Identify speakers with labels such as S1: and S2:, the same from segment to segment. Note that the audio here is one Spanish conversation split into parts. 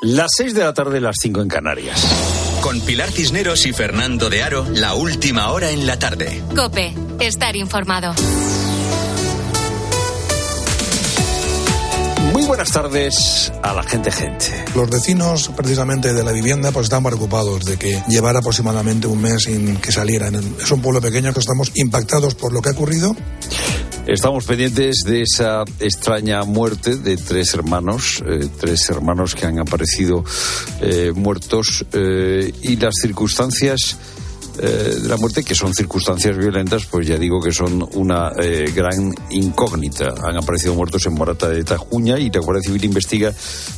S1: Las 6 de la tarde, las 5 en Canarias.
S2: Con Pilar Cisneros y Fernando de Aro, la última hora en la tarde.
S3: Cope, estar informado.
S1: Muy buenas tardes a la gente gente.
S4: Los vecinos precisamente de la vivienda pues están preocupados de que llevara aproximadamente un mes sin que salieran. Es un pueblo pequeño que estamos impactados por lo que ha ocurrido.
S1: Estamos pendientes de esa extraña muerte de tres hermanos, eh, tres hermanos que han aparecido eh, muertos eh, y las circunstancias de la muerte, que son circunstancias violentas, pues ya digo que son una gran incógnita. Han aparecido muertos en Morata de Tajuña y la Guardia Civil investiga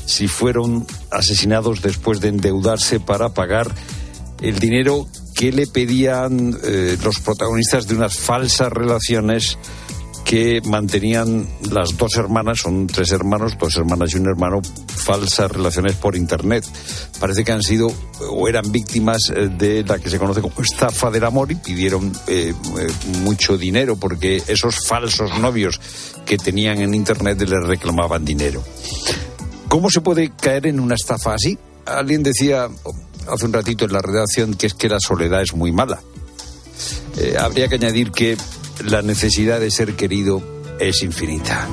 S1: si fueron asesinados después de endeudarse para pagar el dinero que le pedían los protagonistas de unas falsas relaciones que mantenían las dos hermanas, son tres hermanos, dos hermanas y un hermano, falsas relaciones por Internet. Parece que han sido o eran víctimas eh, de la que se conoce como estafa del amor y pidieron eh, eh, mucho dinero porque esos falsos novios que tenían en Internet les reclamaban dinero. ¿Cómo se puede caer en una estafa así? Alguien decía hace un ratito en la redacción que es que la soledad es muy mala. habría que añadir que la necesidad de ser querido es infinita.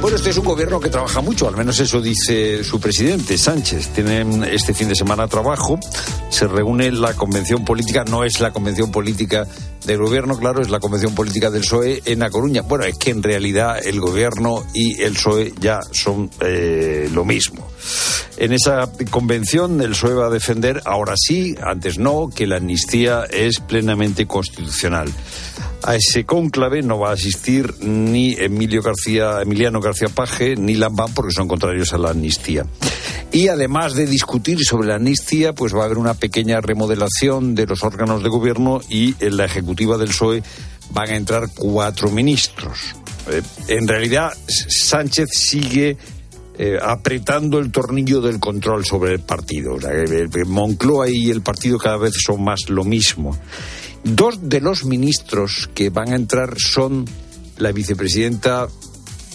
S1: Bueno, este es un gobierno que trabaja mucho, al menos eso dice su presidente, Sánchez. Tienen este fin de semana trabajo, se reúne la convención política, no es la convención política del gobierno, claro, es la convención política del PSOE en La Coruña. Bueno, es que en realidad el gobierno y el PSOE ya son eh, lo mismo. En esa convención el PSOE va a defender, ahora sí, antes no, que la amnistía es plenamente constitucional. A ese cónclave no va a asistir ni Emilio García, Emiliano García Paje ni Lambán porque son contrarios a la amnistía. Y además de discutir sobre la amnistía, pues va a haber una pequeña remodelación de los órganos de gobierno y la ejecutiva del PSOE van a entrar cuatro ministros. Eh, en realidad, Sánchez sigue eh, apretando el tornillo del control sobre el partido. O Moncloa y el partido cada vez son más lo mismo. Dos de los ministros que van a entrar son la vicepresidenta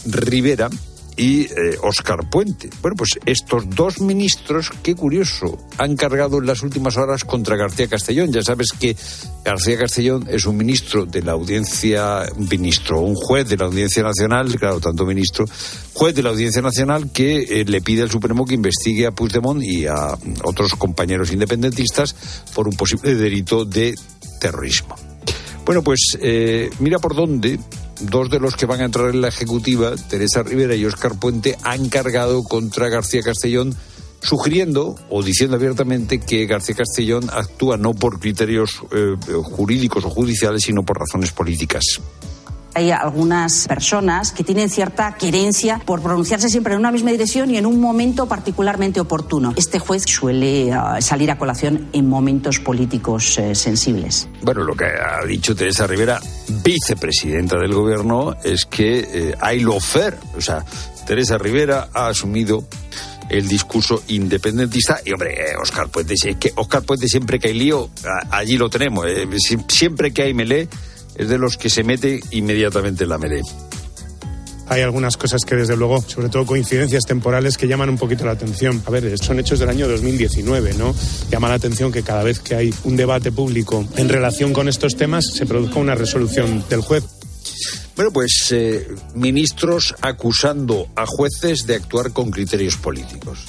S1: Rivera y Oscar eh, Puente. Bueno, pues estos dos ministros, qué curioso, han cargado en las últimas horas contra García Castellón. Ya sabes que García Castellón es un ministro de la audiencia, ministro, un juez de la Audiencia Nacional, claro, tanto ministro, juez de la Audiencia Nacional que eh, le pide al Supremo que investigue a Puigdemont y a otros compañeros independentistas por un posible delito de terrorismo. Bueno, pues eh, mira por dónde dos de los que van a entrar en la ejecutiva, Teresa Rivera y Óscar Puente, han cargado contra García Castellón, sugiriendo o diciendo abiertamente que García Castellón actúa no por criterios eh, jurídicos o judiciales, sino por razones políticas.
S5: Hay algunas personas que tienen cierta querencia por pronunciarse siempre en una misma dirección y en un momento particularmente oportuno. Este juez suele uh, salir a colación en momentos políticos uh, sensibles.
S1: Bueno, lo que ha dicho Teresa Rivera, vicepresidenta del gobierno, es que eh, hay lo fer. O sea, Teresa Rivera ha asumido el discurso independentista. Y hombre, Oscar Puente, es que Oscar Puente siempre que hay lío, allí lo tenemos. Eh, siempre que hay melé es de los que se mete inmediatamente en la melee.
S6: Hay algunas cosas que, desde luego, sobre todo coincidencias temporales, que llaman un poquito la atención. A ver, son hechos del año 2019, ¿no? Llama la atención que cada vez que hay un debate público en relación con estos temas se produzca una resolución del juez.
S1: Bueno, pues eh, ministros acusando a jueces de actuar con criterios políticos.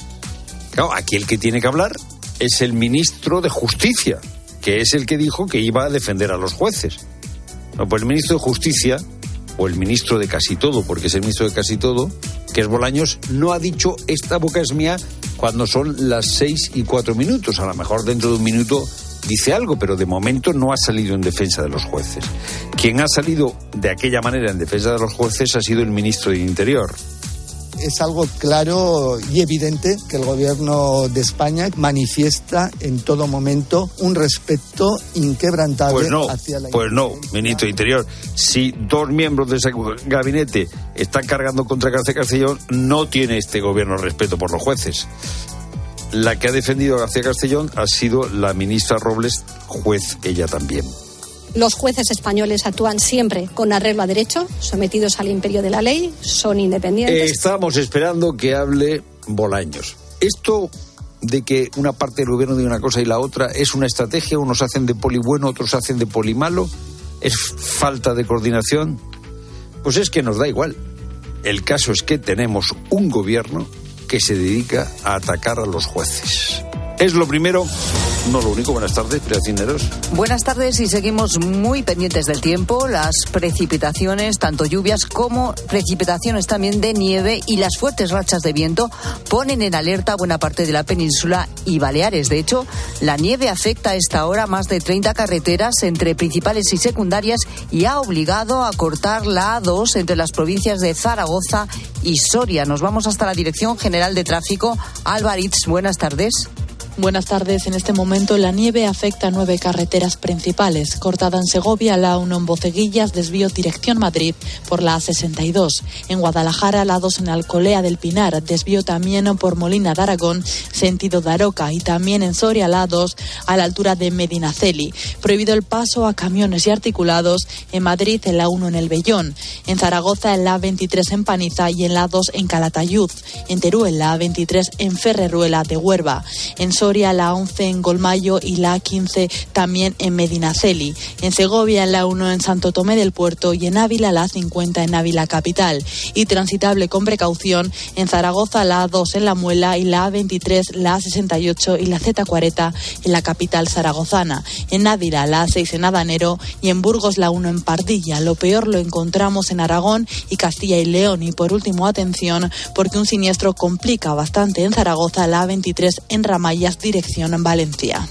S1: Claro, aquí el que tiene que hablar es el ministro de Justicia, que es el que dijo que iba a defender a los jueces. No, pues el ministro de Justicia, o el ministro de casi todo, porque es el ministro de casi todo, que es Bolaños, no ha dicho esta boca es mía cuando son las seis y cuatro minutos. A lo mejor dentro de un minuto dice algo, pero de momento no ha salido en defensa de los jueces. Quien ha salido de aquella manera en defensa de los jueces ha sido el ministro del Interior
S7: es algo claro y evidente que el gobierno de España manifiesta en todo momento un respeto inquebrantable
S1: pues no,
S7: hacia la
S1: Pues no, ministro de Interior. Si dos miembros de ese gabinete están cargando contra García Castellón, no tiene este gobierno respeto por los jueces. La que ha defendido a García Castellón ha sido la ministra Robles, juez ella también.
S8: Los jueces españoles actúan siempre con arreglo a derecho, sometidos al imperio de la ley, son independientes.
S1: Estamos esperando que hable Bolaños. Esto de que una parte del gobierno diga una cosa y la otra es una estrategia, unos hacen de poli bueno, otros hacen de poli malo, es falta de coordinación, pues es que nos da igual. El caso es que tenemos un gobierno que se dedica a atacar a los jueces. Es lo primero, no lo único. Buenas tardes, Cineros.
S9: Buenas tardes y seguimos muy pendientes del tiempo. Las precipitaciones, tanto lluvias como precipitaciones también de nieve y las fuertes rachas de viento ponen en alerta buena parte de la península y Baleares. De hecho, la nieve afecta a esta hora más de 30 carreteras entre principales y secundarias y ha obligado a cortar la A2 entre las provincias de Zaragoza y Soria. Nos vamos hasta la Dirección General de Tráfico. Alvaritz, buenas tardes.
S10: Buenas tardes. En este momento la nieve afecta nueve carreteras principales. Cortada en Segovia, la 1 en Boceguillas, desvío dirección Madrid por la A62. En Guadalajara, la 2 en Alcolea del Pinar, desvío también por Molina de Aragón, sentido Daroca. Y también en Soria, la 2 a la altura de Medinaceli. Prohibido el paso a camiones y articulados. En Madrid, en la 1 en El Bellón. En Zaragoza, en la 23 en Paniza y en la 2 en Calatayud. En Teruel, la 23 en Ferreruela de Huerva. En la 11 en Golmayo y la 15 también en Medinaceli. En Segovia la 1 en Santo Tomé del Puerto y en Ávila la 50 en Ávila Capital. Y transitable con precaución en Zaragoza la 2 en La Muela y la 23 la 68 y la Z40 en la capital zaragozana. En Ávila la 6 en Adanero y en Burgos la 1 en Pardilla. Lo peor lo encontramos en Aragón y Castilla y León. Y por último, atención, porque un siniestro complica bastante en Zaragoza la 23 en Ramallas dirección en Valencia.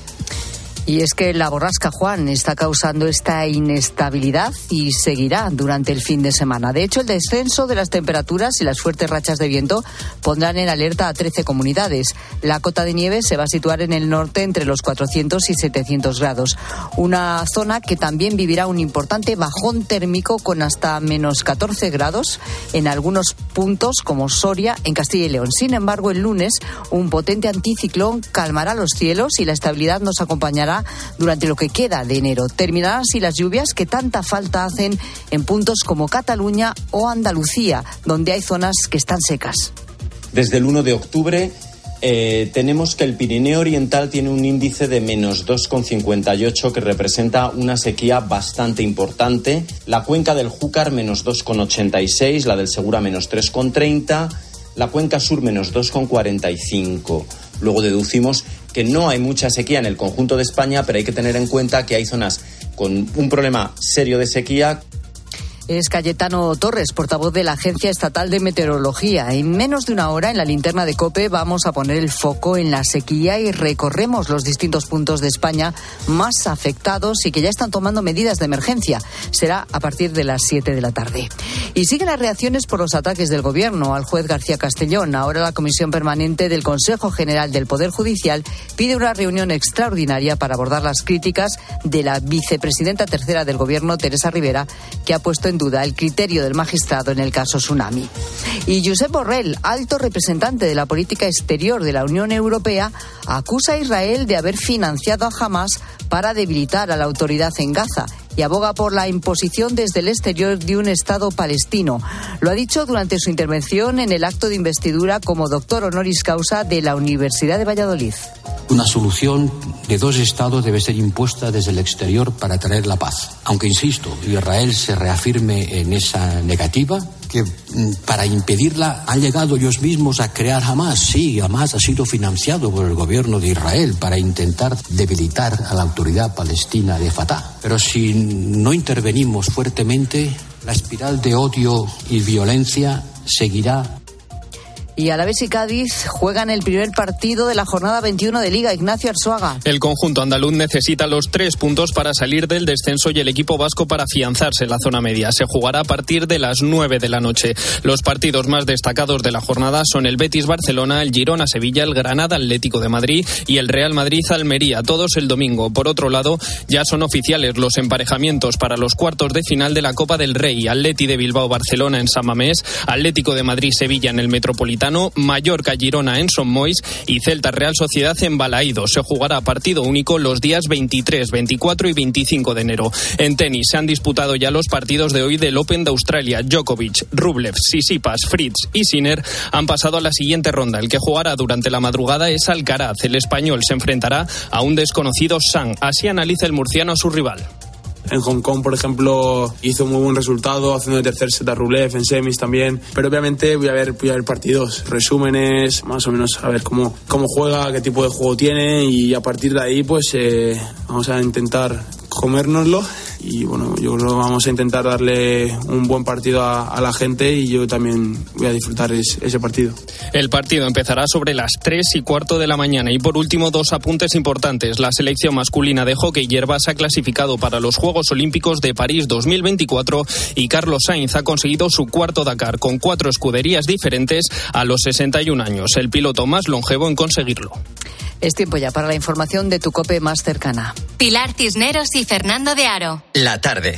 S9: Y es que la borrasca Juan está causando esta inestabilidad y seguirá durante el fin de semana. De hecho, el descenso de las temperaturas y las fuertes rachas de viento pondrán en alerta a 13 comunidades. La cota de nieve se va a situar en el norte entre los 400 y 700 grados. Una zona que también vivirá un importante bajón térmico con hasta menos 14 grados en algunos puntos como Soria en Castilla y León. Sin embargo, el lunes un potente anticiclón calmará los cielos y la estabilidad nos acompañará durante lo que queda de enero. Terminarán así las lluvias que tanta falta hacen en puntos como Cataluña o Andalucía, donde hay zonas que están secas.
S11: Desde el 1 de octubre eh, tenemos que el Pirineo Oriental tiene un índice de menos 2,58 que representa una sequía bastante importante. La cuenca del Júcar menos 2,86, la del Segura menos 3,30, la cuenca sur menos 2,45. Luego deducimos que no hay mucha sequía en el conjunto de España, pero hay que tener en cuenta que hay zonas con un problema serio de sequía
S9: es Cayetano Torres, portavoz de la Agencia Estatal de Meteorología. En menos de una hora, en la linterna de COPE, vamos a poner el foco en la sequía y recorremos los distintos puntos de España más afectados y que ya están tomando medidas de emergencia. Será a partir de las 7 de la tarde. Y siguen las reacciones por los ataques del Gobierno al juez García Castellón. Ahora la Comisión Permanente del Consejo General del Poder Judicial pide una reunión extraordinaria para abordar las críticas de la vicepresidenta tercera del Gobierno, Teresa Rivera, que ha puesto en duda el criterio del magistrado en el caso Tsunami. Y Josep Borrell, alto representante de la política exterior de la Unión Europea, acusa a Israel de haber financiado a Hamas para debilitar a la autoridad en Gaza y aboga por la imposición desde el exterior de un Estado palestino. Lo ha dicho durante su intervención en el acto de investidura como doctor honoris causa de la Universidad de Valladolid.
S12: Una solución de dos estados debe ser impuesta desde el exterior para traer la paz. Aunque, insisto, Israel se reafirme en esa negativa, que mm, para impedirla han llegado ellos mismos a crear Hamas. Sí, Hamas ha sido financiado por el gobierno de Israel para intentar debilitar a la autoridad palestina de Fatah. Pero si no intervenimos fuertemente, la espiral de odio y violencia seguirá
S9: y Alavés y Cádiz juegan el primer partido de la jornada 21 de Liga. Ignacio Arzuaga.
S13: El conjunto andaluz necesita los tres puntos para salir del descenso y el equipo vasco para afianzarse en la zona media. Se jugará a partir de las 9 de la noche. Los partidos más destacados de la jornada son el Betis Barcelona, el Girona Sevilla, el Granada Atlético de Madrid y el Real Madrid Almería, todos el domingo. Por otro lado, ya son oficiales los emparejamientos para los cuartos de final de la Copa del Rey. Atleti de Bilbao Barcelona en San Mamés, Atlético de Madrid Sevilla en el Metropolitano Gaetano, Mallorca Girona en Son Mois y Celta Real Sociedad en Balaído. Se jugará partido único los días 23, 24 y 25 de enero. En tenis se han disputado ya los partidos de hoy del Open de Australia. Djokovic, Rublev, Sisipas, Fritz y Sinner han pasado a la siguiente ronda. El que jugará durante la madrugada es Alcaraz. El español se enfrentará a un desconocido Sang. Así analiza el murciano a su rival.
S14: En Hong Kong, por ejemplo, hizo muy buen resultado haciendo el tercer set a Rublev, en semis también. Pero obviamente voy a ver, voy a ver partidos, resúmenes, más o menos a ver cómo, cómo juega, qué tipo de juego tiene y a partir de ahí pues eh, vamos a intentar comérnoslo y bueno, yo creo que vamos a intentar darle un buen partido a, la gente y yo también voy a disfrutar ese partido.
S13: El partido empezará sobre las 3 y cuarto de la mañana y por último dos apuntes importantes. La selección masculina de hockey hierba se ha clasificado para los Juegos Olímpicos de París 2024 y Carlos Sainz ha conseguido su cuarto Dakar con cuatro escuderías diferentes a los 61 años, el piloto más longevo en conseguirlo.
S9: Es tiempo ya para la información de tu cope más cercana.
S3: Pilar Cisneros y Fernando de Aro.
S2: La tarde.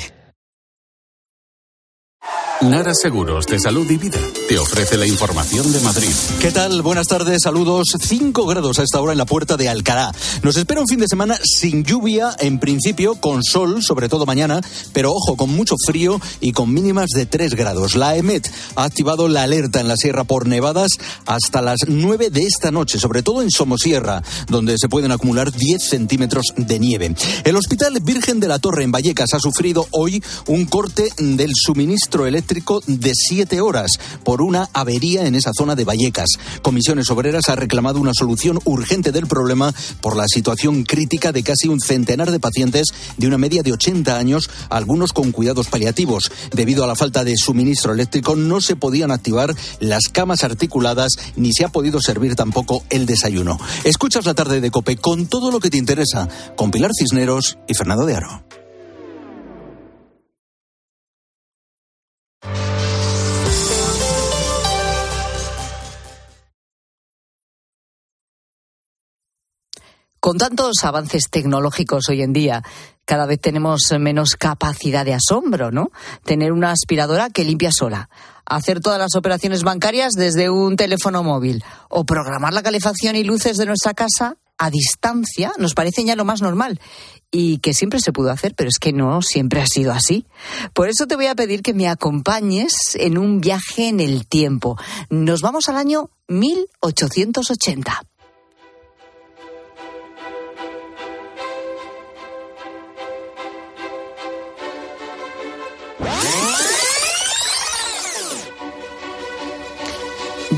S15: Nara Seguros de Salud y Vida te ofrece la información de Madrid.
S16: ¿Qué tal? Buenas tardes, saludos. 5 grados a esta hora en la puerta de Alcalá. Nos espera un fin de semana sin lluvia, en principio, con sol, sobre todo mañana, pero ojo, con mucho frío y con mínimas de 3 grados. La EMET ha activado la alerta en la sierra por nevadas hasta las 9 de esta noche, sobre todo en Somosierra, donde se pueden acumular 10 centímetros de nieve. El Hospital Virgen de la Torre en Vallecas ha sufrido hoy un corte del suministro eléctrico de siete horas por una avería en esa zona de Vallecas. Comisiones Obreras ha reclamado una solución urgente del problema por la situación crítica de casi un centenar de pacientes de una media de 80 años, algunos con cuidados paliativos. Debido a la falta de suministro eléctrico no se podían activar las camas articuladas ni se ha podido servir tampoco el desayuno. Escuchas la tarde de Cope con todo lo que te interesa con Pilar Cisneros y Fernando de Aro.
S9: Con tantos avances tecnológicos hoy en día, cada vez tenemos menos capacidad de asombro, ¿no? Tener una aspiradora que limpia sola, hacer todas las operaciones bancarias desde un teléfono móvil o programar la calefacción y luces de nuestra casa a distancia nos parece ya lo más normal y que siempre se pudo hacer, pero es que no siempre ha sido así. Por eso te voy a pedir que me acompañes en un viaje en el tiempo. Nos vamos al año 1880.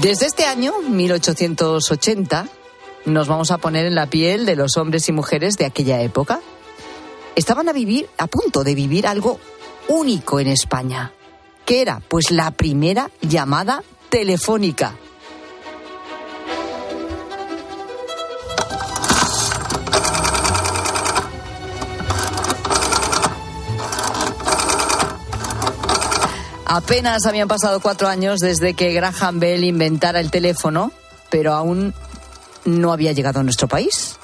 S9: Desde este año, 1880, nos vamos a poner en la piel de los hombres y mujeres de aquella época. Estaban a vivir, a punto de vivir algo único en España. ¿Qué era? Pues la primera llamada telefónica. Apenas habían pasado cuatro años desde que Graham Bell inventara el teléfono, pero aún no había llegado a nuestro país.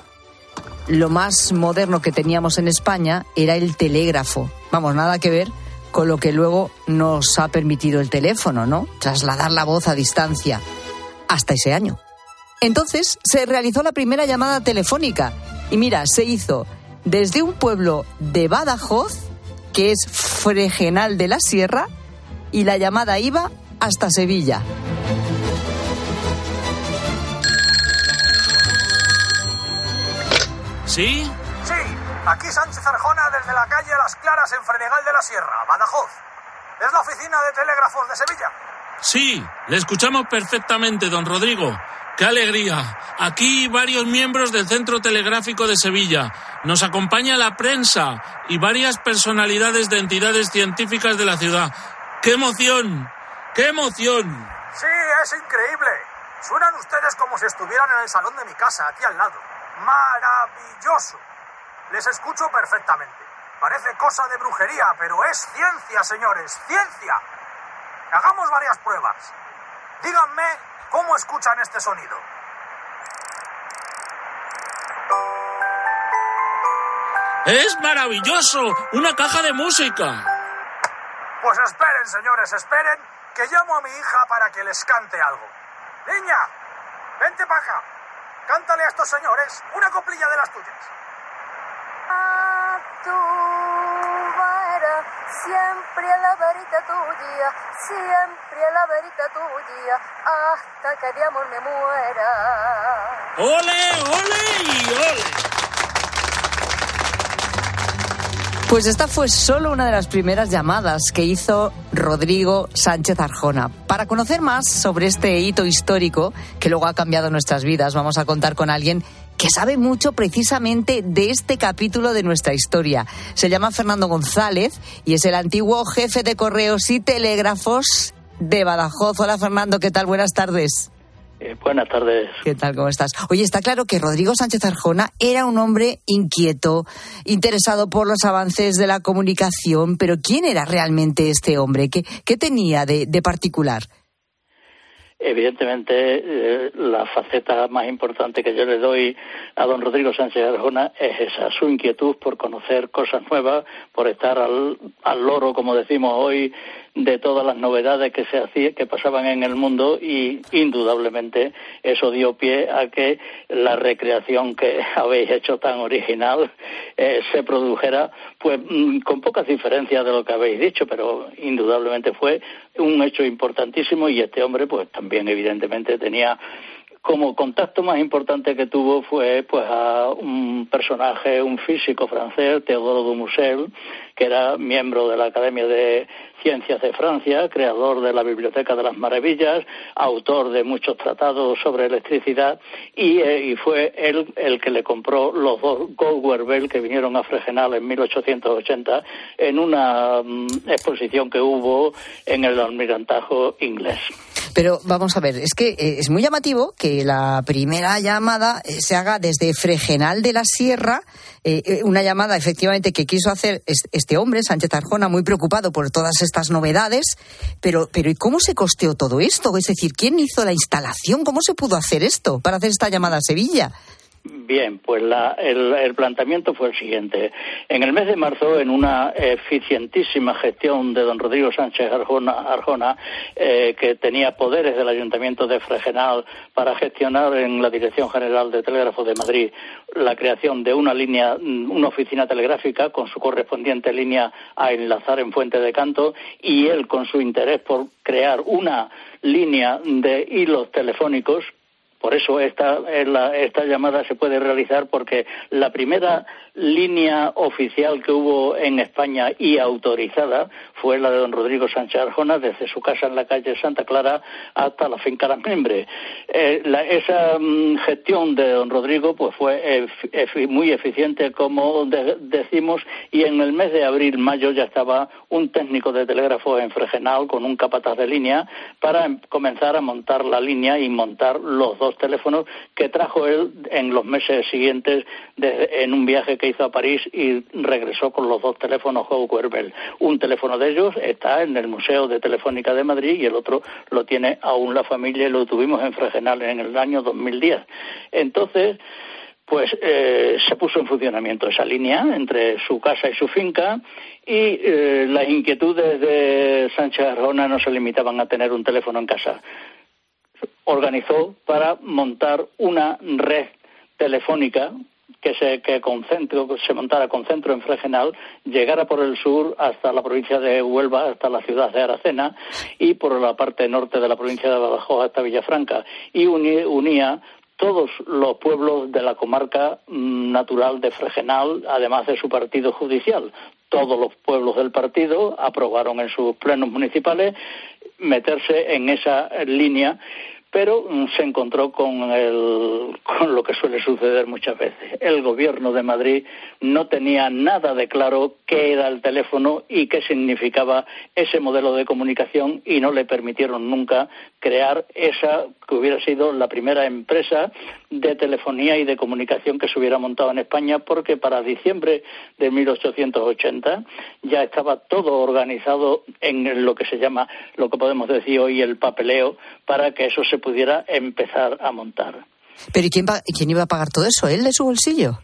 S9: Lo más moderno que teníamos en España era el telégrafo. Vamos, nada que ver con lo que luego nos ha permitido el teléfono, ¿no? Trasladar la voz a distancia. Hasta ese año. Entonces se realizó la primera llamada telefónica. Y mira, se hizo desde un pueblo de Badajoz, que es Fregenal de la Sierra, y la llamada iba hasta Sevilla.
S17: ¿Sí?
S18: Sí, aquí Sánchez Arjona desde la calle Las Claras en Frenegal de la Sierra, Badajoz. Es la oficina de telégrafos de Sevilla.
S17: Sí, le escuchamos perfectamente, don Rodrigo. ¡Qué alegría! Aquí varios miembros del Centro Telegráfico de Sevilla. Nos acompaña la prensa y varias personalidades de entidades científicas de la ciudad. ¡Qué emoción! ¡Qué emoción!
S18: Sí, es increíble. Suenan ustedes como si estuvieran en el salón de mi casa, aquí al lado. Maravilloso. Les escucho perfectamente. Parece cosa de brujería, pero es ciencia, señores, ciencia. Hagamos varias pruebas. Díganme cómo escuchan este sonido.
S17: Es maravilloso, una caja de música.
S18: Pues esperen, señores, esperen, que llamo a mi hija para que les cante algo. Niña, vente acá. Cántale a estos señores una coplilla de las tuyas.
S19: A tu vera, siempre a la verita tuya, siempre a la verita tuya, hasta que de amor me muera.
S17: ¡Ole, ole y ole!
S9: Pues esta fue solo una de las primeras llamadas que hizo Rodrigo Sánchez Arjona. Para conocer más sobre este hito histórico que luego ha cambiado nuestras vidas, vamos a contar con alguien que sabe mucho precisamente de este capítulo de nuestra historia. Se llama Fernando González y es el antiguo jefe de correos y telégrafos de Badajoz. Hola Fernando, ¿qué tal? Buenas tardes.
S20: Eh, buenas tardes.
S9: ¿Qué tal? ¿Cómo estás? Oye, está claro que Rodrigo Sánchez Arjona era un hombre inquieto, interesado por los avances de la comunicación, pero ¿quién era realmente este hombre? ¿Qué, tenía de particular?
S20: Evidentemente, eh, la faceta más importante que yo le doy a don Rodrigo Sánchez Arjona es esa, su inquietud por conocer cosas nuevas, por estar al, al loro, como decimos hoy, de todas las novedades que se hacía, que pasaban en el mundo y indudablemente eso dio pie a que la recreación que habéis hecho tan original eh, se produjera pues mm, con pocas diferencias de lo que habéis dicho, pero indudablemente fue un hecho importantísimo y este hombre pues también evidentemente tenía como contacto más importante que tuvo fue pues a un personaje, un físico francés, Teodoro Dumusel, que era miembro de la Academia de Ciencias de Francia, creador de la Biblioteca de las Maravillas, autor de muchos tratados sobre electricidad y, eh, fue él el que le compró los dos Goldware Bell que vinieron a Fregenal en 1880 en una mm, exposición que hubo en el almirantajo inglés.
S9: Pero vamos a ver, es que eh, es muy llamativo que la primera llamada eh, se haga desde Fregenal de la Sierra, eh, una llamada efectivamente que quiso hacer este hombre, Sánchez Arjona, muy preocupado por todas estas novedades, pero, pero ¿y cómo se costeó todo esto? Es decir, ¿quién hizo la instalación? ¿Cómo se pudo hacer esto para hacer esta llamada a Sevilla?
S20: Bien, pues el, planteamiento fue el siguiente. En el mes de marzo, en una eficientísima gestión de don Rodrigo Sánchez Arjona, eh, que tenía poderes del Ayuntamiento de Fregenal para gestionar en la Dirección General de Telégrafo de Madrid la creación de una línea, mm, una oficina telegráfica con su correspondiente línea a enlazar en Fuente de Canto y él con su interés por crear una línea de hilos telefónicos por eso esta, esta llamada se puede realizar porque la primera línea oficial que hubo en España y autorizada fue la de don Rodrigo Sánchez Arjona desde su casa en la calle Santa Clara hasta la finca Las Membre. Eh, esa mm, gestión de don Rodrigo pues fue muy eficiente como decimos y en el mes de abril mayo ya estaba un técnico de telégrafo en Fregenal con un capataz de línea para comenzar a montar la línea y montar los dos teléfonos que trajo él en los meses siguientes en un viaje que hizo a París y regresó con los dos teléfonos Howard Bell. Un teléfono de ellos está en el Museo de Telefónica de Madrid y el otro lo tiene aún la familia y lo tuvimos en Fregenal en el año 2010. Entonces, pues eh, se puso en funcionamiento esa línea entre su casa y su finca y eh, las inquietudes de Sánchez Arjona no se limitaban a tener un teléfono en casa. Organizó para montar una red telefónica que se, que se montara con centro en Fregenal, llegara por el sur hasta la provincia de Huelva, hasta la ciudad de Aracena, y por la parte norte de la provincia de Badajoz hasta Villafranca, y unía todos los pueblos de la comarca mm, natural de Fregenal, además de su partido judicial. Todos los pueblos del partido aprobaron en sus plenos municipales meterse en esa línea pero mm, se encontró con, con lo que suele suceder muchas veces. El gobierno de Madrid no tenía nada de claro qué era el teléfono y qué significaba ese modelo de comunicación y no le permitieron nunca crear esa que hubiera sido la primera empresa de telefonía y de comunicación que se hubiera montado en España porque para diciembre de 1880 ya estaba todo organizado en lo que se llama, lo que podemos decir hoy el papeleo para que eso se pudiera empezar a montar.
S9: ¿Pero quién, quién iba a pagar todo eso? ¿Él de su bolsillo?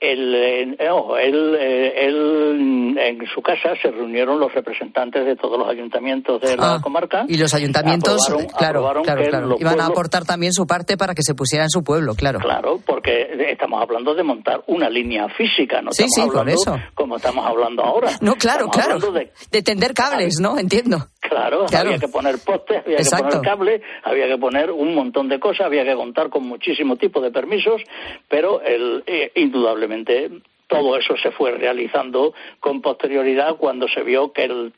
S20: él, él, en su casa se reunieron los representantes de todos los ayuntamientos de la
S9: Ah,
S20: comarca.
S9: Y los ayuntamientos,
S20: aprobaron-
S9: claro,
S20: aprobaron
S9: claro, claro. Iban a aportar también su parte para que se pusiera en su pueblo, claro.
S20: Claro, porque estamos hablando de montar una línea física, no
S9: Sí,
S20: estamos
S9: sí, por
S20: hablando
S9: eso.
S20: como estamos hablando ahora.
S9: No, claro,
S20: Estamos
S9: claro.
S20: De
S9: tender cables, ¿no? Entiendo.
S20: Claro,
S9: Claro.
S20: había que poner postes, había
S9: Exacto.
S20: que poner cables, había que poner un montón de cosas, había que contar con muchísimo tipo de permisos, pero el, eh, indudablemente todo eso se fue realizando con posterioridad cuando se vio que el,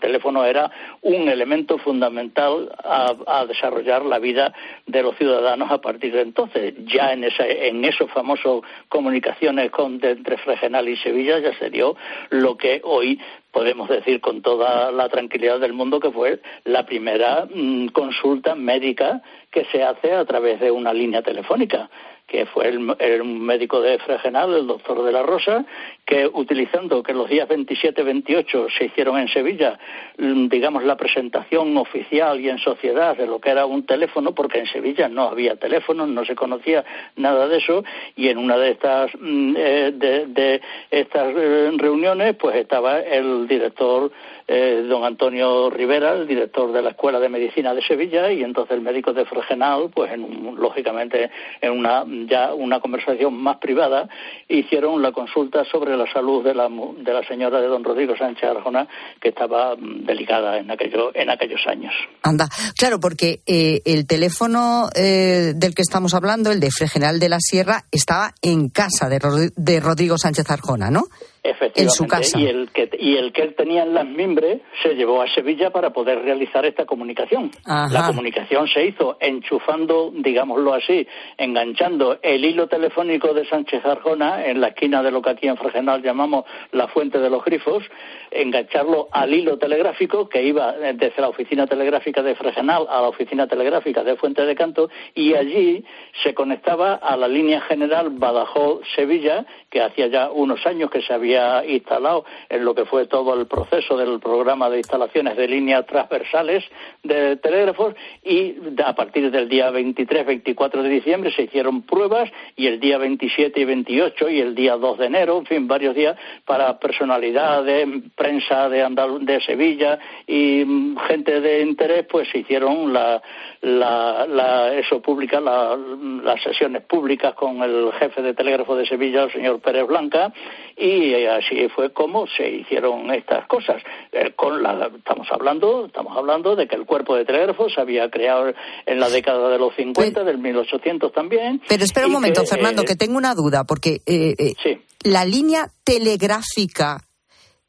S20: teléfono era un elemento fundamental a, a desarrollar la vida de los ciudadanos a partir de entonces. Ya en, ese, en esos famosos comunicaciones con, de- entre Fregenal y Sevilla ya se dio lo que hoy podemos decir con toda la tranquilidad del mundo que fue la primera mm, consulta médica que se hace a través de una línea telefónica que fue el, el médico de Fregenal, el doctor de la Rosa, que utilizando que los días 27-28 se hicieron en Sevilla, mm, digamos, la presentación oficial y en sociedad de lo que era un teléfono, porque en Sevilla no había teléfono, no se conocía nada de eso, y en una de estas, mm, eh, de, de estas eh, reuniones, pues estaba el director eh, don Antonio Rivera, el director de la Escuela de Medicina de Sevilla, y entonces el médico de Fregenal, pues en un- lógicamente en una ya una conversación más privada, hicieron la consulta sobre la salud de la, de la señora de don Rodrigo Sánchez Arjona, que estaba mm, delicada en, aquello, en aquellos años.
S9: Anda, claro, porque eh, el teléfono eh, del que estamos hablando, el de Fregenal de la Sierra, estaba en casa de, de Rodrigo Sánchez Arjona, ¿no?
S20: Efectivamente,
S9: En su casa.
S20: Y el que y el que él tenía en las mimbres se llevó a Sevilla para poder realizar esta comunicación.
S9: Ajá.
S20: La comunicación se hizo enchufando, digámoslo así, enganchando el hilo telefónico de Sánchez Arjona en la esquina de lo que aquí en Fregenal llamamos la fuente de los grifos, engancharlo al hilo telegráfico que iba desde la oficina telegráfica de Fregenal a la oficina telegráfica de Fuente de Canto y allí se conectaba a la línea general Badajoz-Sevilla que hacía ya unos años que se había instalado en lo que fue todo el proceso del programa de instalaciones de líneas transversales de telégrafos y a partir del día 23-24 de diciembre se hicieron pruebas y el día 27 y 28 y el día 2 de enero, en fin, varios días para personalidad de prensa de, Andal- de Sevilla y mm, gente de interés, pues se hicieron la, la, la- eso pública, la- las sesiones públicas con el jefe de telégrafo de Sevilla, el señor Pérez Blanca, y así fue como se hicieron estas cosas. Eh, con la, estamos hablando, estamos hablando de que el cuerpo de telégrafos se había creado en la década de los 50, del 1800 también.
S9: Pero espera un momento,
S20: que,
S9: Fernando,
S20: eh,
S9: que tengo una duda, porque eh, eh, la línea telegráfica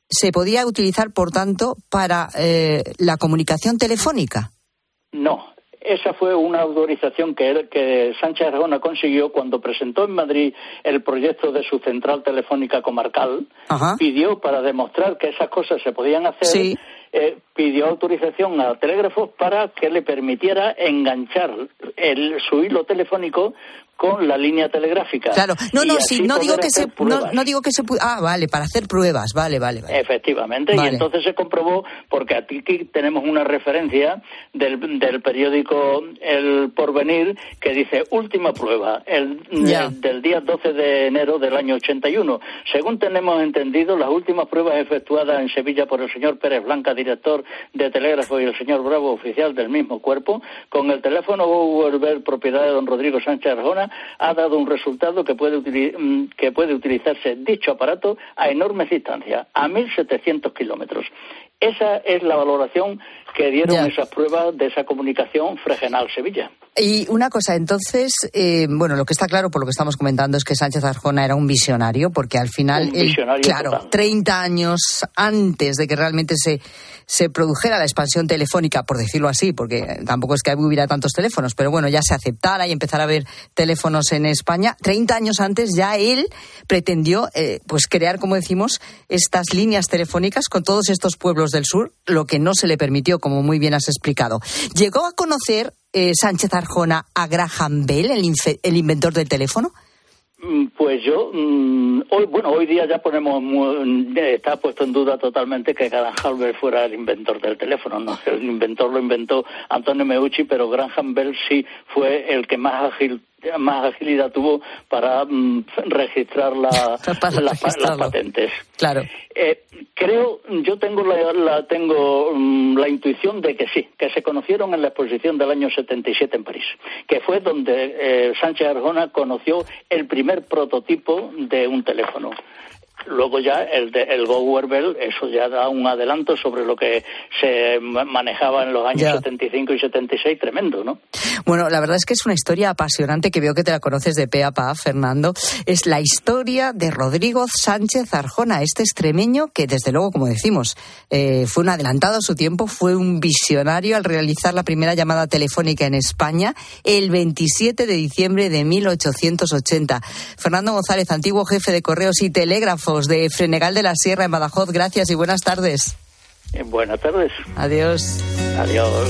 S9: se podía utilizar, por tanto, para eh, la comunicación telefónica.
S20: No, esa fue una autorización que, él- que Sánchez Arjona consiguió cuando presentó en Madrid el proyecto de su central telefónica comarcal.
S9: Ajá.
S20: Pidió para demostrar que esas cosas se podían hacer.
S9: Sí.
S20: eh, pidió autorización a telégrafos para que le permitiera enganchar el, su hilo telefónico con la línea telegráfica.
S9: Claro, no, no, sí, no digo que se, no, digo que se, ah, vale, para hacer pruebas, vale, vale, vale.
S20: Efectivamente,
S9: Vale.
S20: y entonces se comprobó, porque aquí tenemos una referencia del, del periódico El Porvenir que dice última prueba, el, el- del día 12 de enero del año 81. Según tenemos entendido, las últimas pruebas efectuadas en Sevilla por el señor Pérez Blanca, director de Telégrafo, y el señor Bravo, oficial del mismo cuerpo, con el teléfono Volver, propiedad de don Rodrigo Sánchez Arjona, ha dado un resultado que puede, mm, que puede utilizarse dicho aparato a enormes distancias, a 1.700 kilómetros. Esa es la valoración que dieron esas pruebas de esa comunicación Fregenal-Sevilla.
S9: Y una cosa, entonces, eh, bueno, lo que está claro por lo que estamos comentando es que Sánchez Arjona era un visionario, porque al final, él, claro,
S20: total.
S9: 30 años antes de que realmente se, se produjera la expansión telefónica, por decirlo así, porque tampoco es que hubiera tantos teléfonos, pero bueno, ya se aceptara y empezara a haber teléfonos en España, 30 años antes ya él pretendió, eh, pues, crear, como decimos, estas líneas telefónicas con todos estos pueblos del sur, lo que no se le permitió, como muy bien has explicado. Llegó a conocer eh, Sánchez Arjona a Graham Bell, el, el inventor del teléfono?
S20: Mm, Pues yo, mm, hoy, bueno, hoy día ya ponemos, eh, está puesto en duda totalmente que Graham Bell fuera el inventor del teléfono, ¿no? El inventor lo inventó Antonio Meucci, pero Graham Bell sí fue el que más ágil más agilidad tuvo para mm, registrar la-
S9: Para
S20: la-
S9: registrarlo.
S20: las patentes.
S9: Claro.
S20: Eh, creo, yo tengo la, la- tengo mm, la intuición de que sí, que se conocieron en la exposición del año 77 en París, que fue donde eh, Sánchez Arjona conoció el primer prototipo de un teléfono. Luego ya el, de, el Go Wearable, eso ya da un adelanto sobre lo que se ma- manejaba en los años
S9: Ya.
S20: 75 y 76, tremendo, ¿no?
S9: Bueno, la verdad es que es una historia apasionante que veo que te la conoces de pe a pa, Fernando. Es la historia de Rodrigo Sánchez Arjona, este extremeño que, desde luego, como decimos, eh, fue un adelantado a su tiempo, fue un visionario al realizar la primera llamada telefónica en España el 27 de diciembre de 1880. Fernando González, antiguo jefe de correos y telégrafos de Frenegal de la Sierra en Badajoz, gracias y buenas tardes.
S20: Eh, buenas tardes.
S9: Adiós.
S20: Adiós.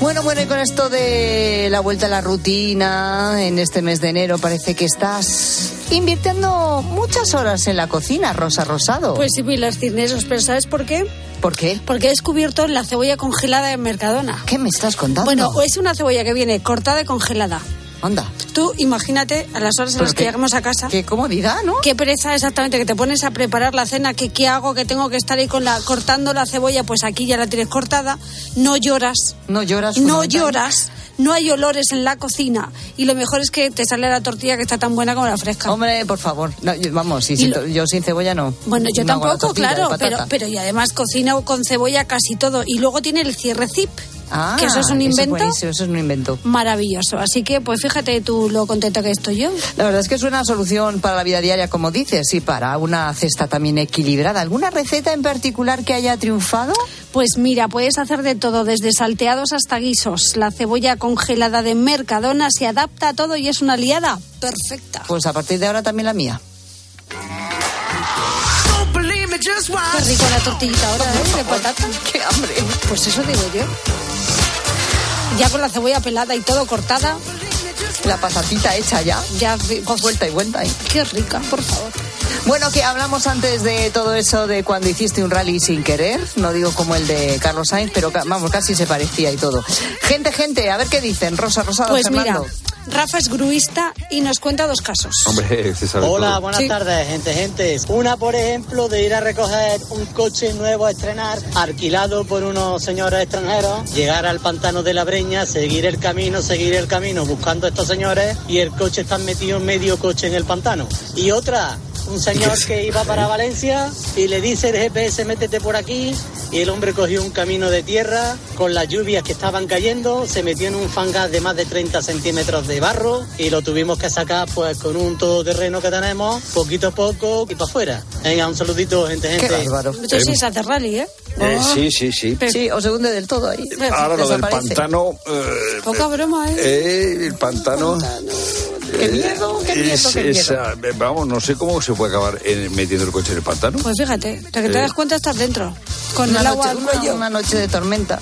S9: Bueno, bueno, y con esto de la vuelta a la rutina en este mes de enero, parece que estás invirtiendo muchas horas en la cocina, Rosa Rosado.
S21: Pues sí, Pilar Cisneros, pero ¿sabes por qué?
S9: ¿Por qué?
S21: Porque he descubierto la cebolla congelada en Mercadona.
S9: ¿Qué me estás contando?
S21: Bueno, es una cebolla que viene cortada y congelada.
S9: Anda.
S21: Tú imagínate a las horas en
S9: Pero
S21: las que
S9: qué-
S21: lleguemos a casa.
S9: Qué comodidad, ¿no?
S21: Qué pereza exactamente, que te pones a preparar la cena, que qué hago, que tengo que estar ahí con la cortando la cebolla, pues aquí ya la tienes cortada, no lloras.
S9: No lloras.
S21: No lloras, no hay olores en la cocina y lo mejor es que te sale la tortilla que está tan buena como la fresca.
S9: Hombre, por favor. No, vamos, si
S21: lo-
S9: to- yo sin cebolla no.
S21: Bueno, yo
S9: No
S21: tampoco,
S9: tortilla
S21: claro, pero, pero y además cocino con cebolla casi todo. Y luego tiene el cierre zip,
S9: Ah,
S21: que eso es un invento
S9: buenísimo, eso es un invento.
S21: maravilloso. Así que, pues fíjate tú lo contenta que estoy yo.
S9: La verdad es que es una solución para la vida diaria, como dices, y para una cesta también equilibrada. ¿Alguna receta en particular que haya triunfado?
S21: Pues mira, puedes hacer de todo, desde salteados hasta guisos. La cebolla congelada de Mercadona se adapta a todo y es una aliada perfecta.
S9: Pues a partir de ahora también la mía.
S21: Qué rico la tortillita ahora, ¿eh? De patata.
S9: Qué hambre.
S21: Pues eso digo yo. Ya con la cebolla pelada y todo cortada.
S9: La patatita hecha ya.
S21: Ya,
S9: vuelta y vuelta. ¿eh?
S21: Qué rica, por favor.
S9: Bueno, que hablamos antes de todo eso de cuando hiciste un rally sin querer, no digo como el de Carlos Sainz, pero vamos, casi se parecía y todo. Gente, gente, a ver qué dicen. Rosa Rosado,
S21: Pues mira,
S9: Fernando.
S21: Rafa es gruista y nos cuenta dos casos.
S1: Hombre, se sabe
S22: Hola,
S1: todo.
S22: buenas tardes, gente, gente. Una, por ejemplo, de ir a recoger un coche nuevo a estrenar, alquilado por unos señores extranjeros, llegar al pantano de la Breña, seguir el camino, seguir el camino, buscando a estos señores y el coche está metido medio coche en el pantano. Y otra, un señor que iba para Valencia y le dice el GPS, métete por aquí. Y el hombre cogió un camino de tierra con las lluvias que estaban cayendo, se metió en un fangas de más de 30 centímetros de barro y lo tuvimos que sacar pues con un todoterreno que tenemos, poquito a poco y para afuera. Venga, un saludito, gente, gente.
S21: Esto sí es hacer rally, ¿eh?
S1: Eh, sí, sí, sí.
S9: Sí, o se hunde del todo ahí.
S1: Ahora lo del pantano. eh,
S21: Poca broma, ¿eh?
S1: eh, el pantano.
S21: Qué miedo, qué miedo,
S1: es-
S21: qué
S1: es,
S21: miedo.
S1: ah, vamos, no sé cómo se puede acabar en- metiendo el coche en el pantano.
S21: Pues fíjate, hasta que te
S1: Eh.
S21: das cuenta estás dentro. Con
S9: Una
S21: el agua
S9: noche-
S21: al.
S9: Una noche de tormenta.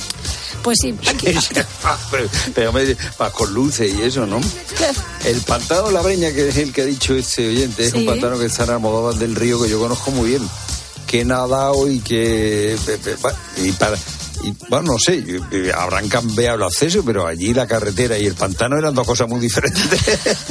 S21: Pues sí, aquí.
S1: pero, pero hombre, va con luces y eso, ¿no? El pantano de la Breña, que es el que ha dicho este oyente, es
S21: Sí.
S1: un pantano que está en Almodóvar del Río que yo conozco muy bien. Que he nadado y que. Y para. Y, bueno, no sé, eh, habrán cambiado el acceso, pero allí la carretera y el pantano eran dos cosas muy diferentes.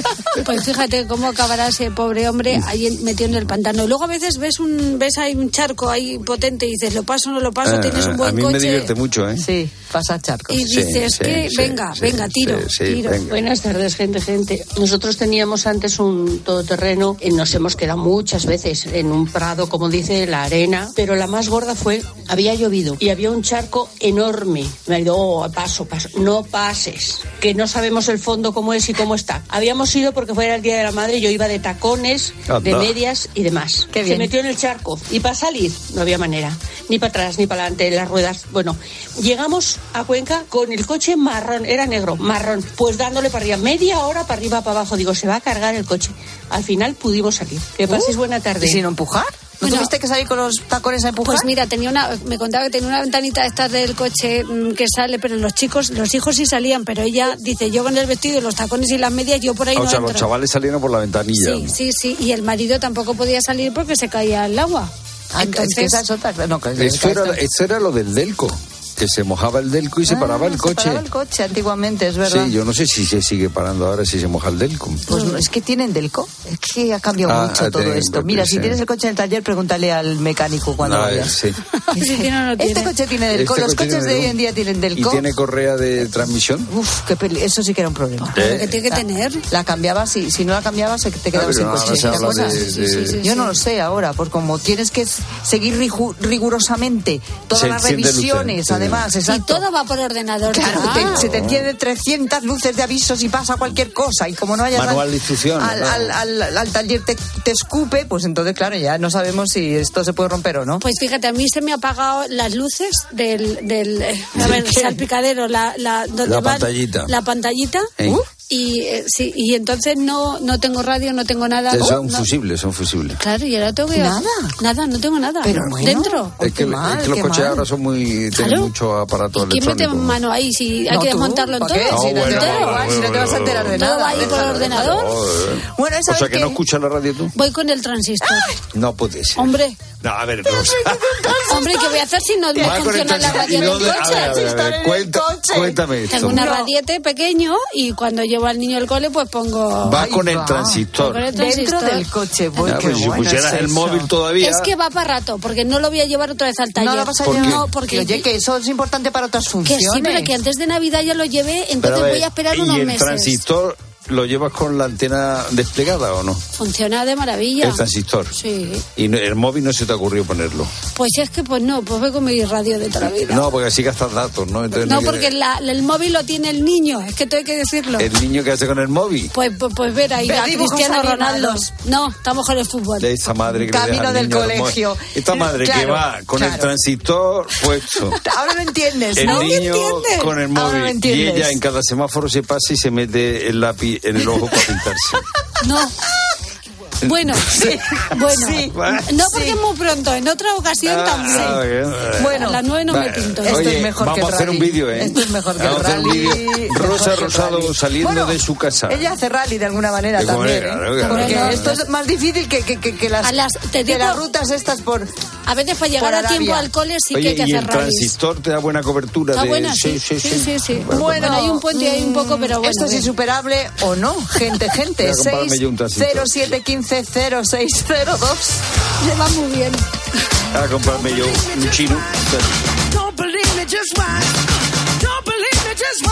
S21: Pues fíjate cómo acabará ese pobre hombre ahí metido en el pantano. Y luego a veces ves un ves ahí un charco ahí potente y dices, lo paso o no lo paso,
S1: Ah,
S21: tienes un
S1: a
S21: buen
S1: mí
S21: coche.
S1: me divierte mucho, ¿eh?
S9: Sí, pasa charcos.
S21: Y dices que venga, venga, tiro, tiro.
S23: Buenas tardes, gente, gente. Nosotros teníamos antes un todoterreno y nos hemos quedado muchas veces en un prado, como dice, la arena, pero la más gorda fue, había llovido y había un charco enorme. Me ha ido, oh, paso, paso, no pases, que no sabemos el fondo cómo es y cómo está. Habíamos ido porque fuera el Día de la Madre, yo iba de tacones,
S9: Anda.
S23: de medias y demás.
S9: Qué
S23: Se
S9: bien.
S23: metió en el charco y para salir no había manera, ni para atrás, ni para adelante, las ruedas. Bueno, llegamos a Cuenca con el coche marrón, era negro, marrón, pues dándole para arriba, media hora para arriba, para abajo. Digo, se va a cargar el coche. Al final pudimos salir. Que paséis
S9: Uh,
S23: buena tarde.
S9: ¿y sin empujar? ¿No
S21: Bueno,
S9: tuviste que salir con los tacones a empujar?
S21: Pues mira, tenía una, me contaba que tenía una ventanita esta del coche mm, que sale, pero los chicos, los hijos sí salían, pero ella dice, yo con el vestido, y los tacones y las medias, yo por ahí
S1: o
S21: no
S1: sea, los chavales salieron por la ventanilla.
S21: Sí, sí, sí, y el marido tampoco podía salir porque se caía al agua.
S9: Ah, es que esa es otra. No, que-
S1: Esto era, esto era lo del Delco. Que se mojaba el delco y se
S9: Ah,
S1: paraba el
S9: se
S1: coche.
S9: paraba el coche antiguamente, es verdad.
S1: Sí, yo no sé si se sigue parando ahora si se moja el delco.
S9: Pues no, es que tienen delco. Es que ha cambiado
S1: Ah,
S9: mucho todo esto. Mira,
S1: sí.
S9: si tienes el coche en el taller, pregúntale al mecánico cuando
S1: Ah,
S9: vayas.
S1: sí.
S9: Este coche tiene delco.
S1: Este
S9: Los
S1: coche
S9: coches de hoy en día tienen
S1: ¿Y
S9: delco.
S1: tiene correa de transmisión?
S9: Uf, qué peli- eso sí que era un problema.
S1: Claro, que
S21: tiene que tener.
S9: La cambiabas y si no la cambiabas se te quedabas sin coche. Yo no lo sé ahora, pues como tienes que seguir rigu- rigurosamente todas las revisiones,
S21: Y todo va por ordenador.
S9: Claro, te- se te encienden 300 luces de avisos y pasa cualquier cosa. Y como no hayas
S1: Manual
S9: al-
S1: de instrucciones,
S9: al,
S1: ¿no?
S9: al- al- al taller te, te escupe, pues entonces, claro, ya no sabemos si esto se puede romper o no.
S21: Pues fíjate, a mí se me ha apagado las luces del, del eh, a ver, salpicadero, la, la, donde
S1: La
S21: va
S1: pantallita.
S21: La pantallita. Uh, y eh, sí, y entonces no, no tengo radio, no tengo nada. Uh,
S1: son
S21: no.
S1: fusibles, son fusibles.
S21: Claro, y ahora tengo que
S9: Nada.
S21: Nada, no tengo nada.
S9: Pero bueno.
S21: Dentro.
S1: Es que,
S9: mal,
S1: es que los coches
S9: mal.
S1: ahora son muy. tienen
S21: Claro.
S1: mucho aparato
S21: ¿Quién mete
S1: electrónico.
S21: mano ahí si hay
S9: No,
S21: que desmontarlo.
S9: Si
S1: No,
S9: te
S1: bueno,
S9: igual, si no te vas a enterar de
S21: Todo
S9: nada.
S21: va ahí por el ordenador.
S9: Bueno,
S1: O
S9: ¿sabes
S1: sea que
S9: qué?
S1: no escuchas la radio tú.
S21: Voy con el transistor.
S1: No puede ser.
S21: Hombre,
S1: No, a ver, Rosa.
S21: hombre, ¿qué voy a hacer si no me funciona la radio
S1: ¿y
S21: del coche?
S1: cuéntame esto.
S21: Tengo una radiete pequeño y cuando llevo al niño al cole, pues pongo.
S1: Va
S9: Ay,
S1: con el
S9: va.
S1: transistor.
S21: Con el
S9: Dentro
S21: transistor.
S9: del coche, voy,
S1: Ah,
S9: qué
S1: pues si pusieras
S9: es
S1: el
S9: eso.
S1: móvil todavía.
S21: Es que va para rato, porque no lo voy a llevar otra vez al taller.
S9: No lo vas a
S1: ¿Por
S9: llevar.
S21: porque.
S9: Oye, que eso es importante para otras
S21: que
S9: funciones.
S21: sí, pero que antes de Navidad ya lo llevé, entonces
S1: ver,
S21: voy a esperar
S1: ¿Y
S21: unos
S1: el
S21: meses.
S1: transistor lo llevas con la antena desplegada o no?
S21: Funciona de maravilla.
S1: El transistor.
S21: Sí.
S1: Y el móvil no se te ocurrió ponerlo.
S21: Pues es que, pues no, pues voy con mi radio de toda la vida.
S1: No, porque así gastas datos, ¿no? Entonces
S21: No, porque la- el móvil lo tiene el niño, es que tengo que decirlo.
S1: El niño que hace con el móvil.
S21: Pues, pues, pues ver ahí a Cristiano. Ronaldo. No, estamos con el fútbol.
S1: De esa madre que
S9: Camino del colegio.
S1: Esta madre que va con el transistor puesto.
S9: Ahora lo entiendes,
S1: El
S9: ¿no?
S1: niño
S21: entiendes?
S1: con el
S9: Ahora lo
S1: móvil y ella en cada semáforo se pasa y se mete el lápiz en el ojo para pintarse.
S21: No. Bueno, bueno.
S9: Sí.
S21: No porque es muy pronto, en otra ocasión
S1: Ah,
S21: también.
S1: bien.
S21: Bueno, a las nueve no me pinto.
S9: Esto
S1: Oye,
S9: es mejor
S1: vamos
S9: que el
S1: a hacer un
S9: rally.
S1: vídeo, ¿eh?
S9: Esto es mejor que el
S1: Vamos a hacer un
S9: rally.
S1: vídeo.
S9: Mejor
S1: Rosa
S9: que el
S1: Rosado
S9: rally.
S1: saliendo
S9: Bueno,
S1: de su casa.
S9: Ella hace rally de alguna manera
S1: De
S9: también.
S1: manera,
S9: ¿eh? Porque esto es más difícil que, que, que, que las,
S21: las- te
S9: que
S21: digo-
S9: las rutas estas por...
S21: A veces para llegar a tiempo al cole sí que
S1: Oye,
S21: hay que
S1: y
S21: hacer
S1: el
S21: rallies.
S1: transistor te da buena cobertura.
S21: Está
S1: de...
S21: buena, sí. Sí, sí, sí. Bueno, hay un puente y hay un poco, pero bueno.
S9: Esto es insuperable o no, gente, gente.
S1: Voy a comprarme yo un transistor.
S9: 607150602.
S21: Le va muy bien.
S1: A comprarme yo un chino.
S24: Don't believe me, just. Don't believe me, just.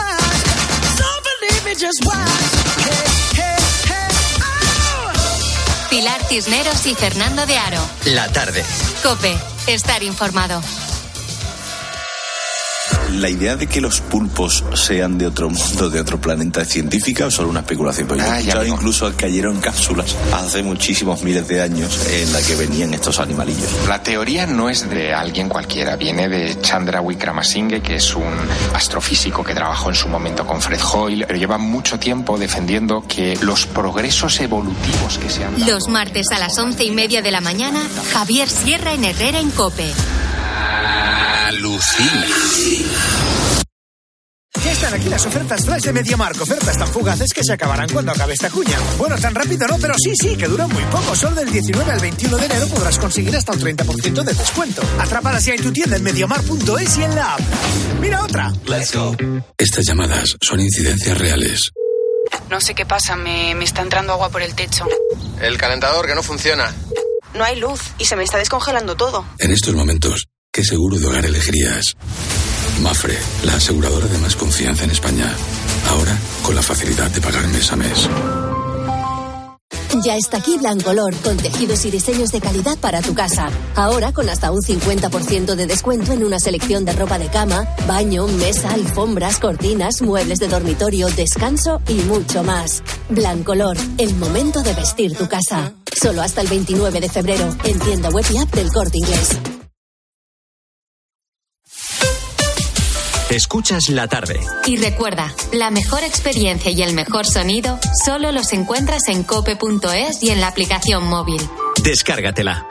S24: Don't believe me, just oh.
S3: Pilar Cisneros y Fernando de Aro.
S2: La tarde.
S3: Cope, estar informado.
S25: ¿La idea de que los pulpos sean de otro mundo, de otro planeta, es científica o solo una especulación? Porque yo escuchado
S26: amigo.
S25: incluso cayeron cápsulas hace muchísimos miles de años en la que venían estos animalillos.
S26: La teoría no es de alguien cualquiera, viene de Chandra Wickramasinghe, que es un astrofísico que trabajó en su momento con Fred Hoyle, pero lleva mucho tiempo defendiendo que los progresos evolutivos que se han dado...
S3: Los martes a las once y media de la mañana, Javier Sierra en Herrera en Cope.
S2: Alucina.
S18: Ya están aquí las ofertas flash de MediaMark. Ofertas tan fugaces que se acabarán cuando acabe esta cuña. Bueno, tan rápido no, pero sí, sí, que duran muy poco. Solo del 19 al 21 de enero podrás conseguir hasta un 30% de descuento. Atrápalas ya en tu tienda en MediaMark.es y en la app. Mira otra.
S25: Let's go.
S15: Estas llamadas son incidencias reales.
S27: No sé qué pasa, me, me está entrando agua por el techo.
S26: El calentador que no funciona.
S27: No hay luz y se me está descongelando todo.
S15: En estos momentos, ¿qué seguro de hogar elegirías? Mafre, la aseguradora de más confianza en España. Ahora, con la facilidad de pagar mes a mes.
S28: Ya está aquí Blancolor, con tejidos y diseños de calidad para tu casa. Ahora con hasta un 50% de descuento en una selección de ropa de cama, baño, mesa, alfombras, cortinas, muebles de dormitorio, descanso y mucho más. Blancolor, el momento de vestir tu casa. Solo hasta el 29 de febrero, en tienda web y app del Corte Inglés.
S2: Escuchas la tarde.
S3: Y recuerda, la mejor experiencia y el mejor sonido solo los encuentras en cope.es y en la aplicación móvil.
S2: Descárgatela.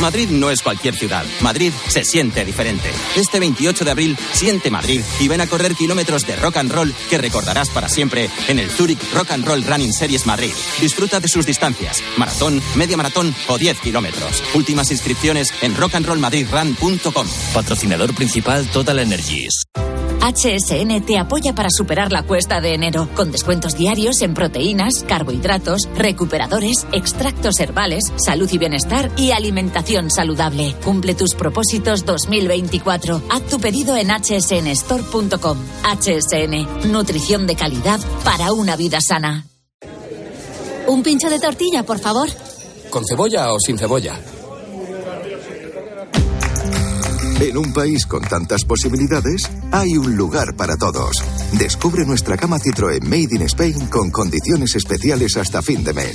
S29: Madrid no es cualquier ciudad. Madrid se siente diferente. Este 28 de abril, siente Madrid y ven a correr kilómetros de rock and roll que recordarás para siempre en el Zurich Rock and Roll Running Series Madrid. Disfruta de sus distancias, maratón, media maratón o 10 kilómetros. Últimas inscripciones en rockandrollmadridrun.com.
S30: Patrocinador principal Total Energies.
S31: HSN te apoya para superar la cuesta de enero, con descuentos diarios en proteínas, carbohidratos, recuperadores, extractos herbales, salud y bienestar y alimentación saludable. Cumple tus propósitos 2024. Haz tu pedido en hsnstore.com. HSN, nutrición de calidad para una vida sana. Un pincho de tortilla, por favor.
S32: ¿Con cebolla o sin cebolla?
S33: En un país con tantas posibilidades, hay un lugar para todos. Descubre nuestra cama Citroën Made in Spain con condiciones especiales hasta fin de mes.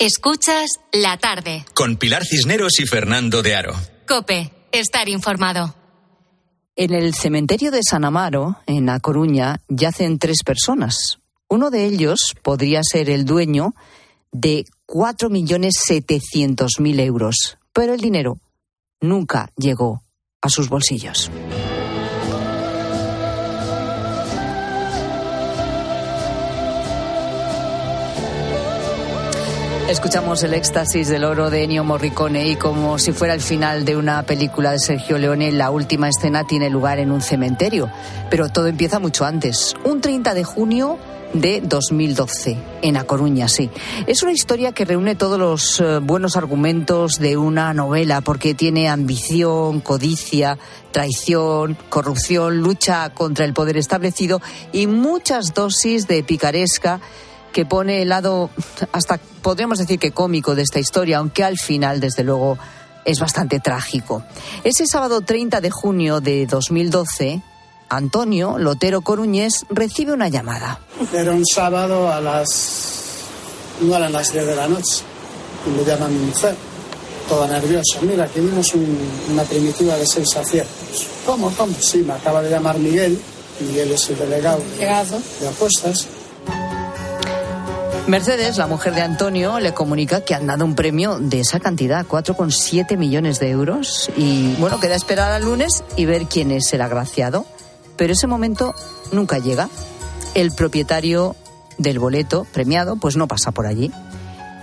S3: Escuchas la tarde.
S2: Con Pilar Cisneros y Fernando de Aro.
S3: Cope, estar informado.
S9: En el cementerio de San Amaro, en A Coruña, yacen tres personas. Uno de ellos podría ser el dueño de 4.700.000 euros, pero el dinero nunca llegó a sus bolsillos. Escuchamos el éxtasis del oro de Ennio Morricone y como si fuera el final de una película de Sergio Leone, la última escena tiene lugar en un cementerio. Pero todo empieza mucho antes. Un 30 de junio de 2012, en A Coruña, sí. Es una historia que reúne todos los eh, buenos argumentos de una novela, porque tiene ambición, codicia, traición, corrupción, lucha contra el poder establecido y muchas dosis de picaresca que pone el lado, hasta podríamos decir que cómico de esta historia, aunque al final, desde luego, es bastante trágico. Ese sábado 30 de junio de 2012, Antonio Lotero Coruñés recibe una llamada.
S34: Era un sábado a las. no eran las 10 de la noche. Y me llama mi mujer, toda nerviosa. Mira, aquí vimos un- una primitiva de seis aciertos. ¿Cómo, cómo? Sí, me acaba de llamar Miguel. Miguel es el delegado de, de apuestas.
S9: Mercedes, la mujer de Antonio, le comunica que han dado un premio de esa cantidad, 4,7 millones de euros. Y bueno, queda esperar al lunes y ver quién es el agraciado. Pero ese momento nunca llega. El propietario del boleto premiado, pues no pasa por allí.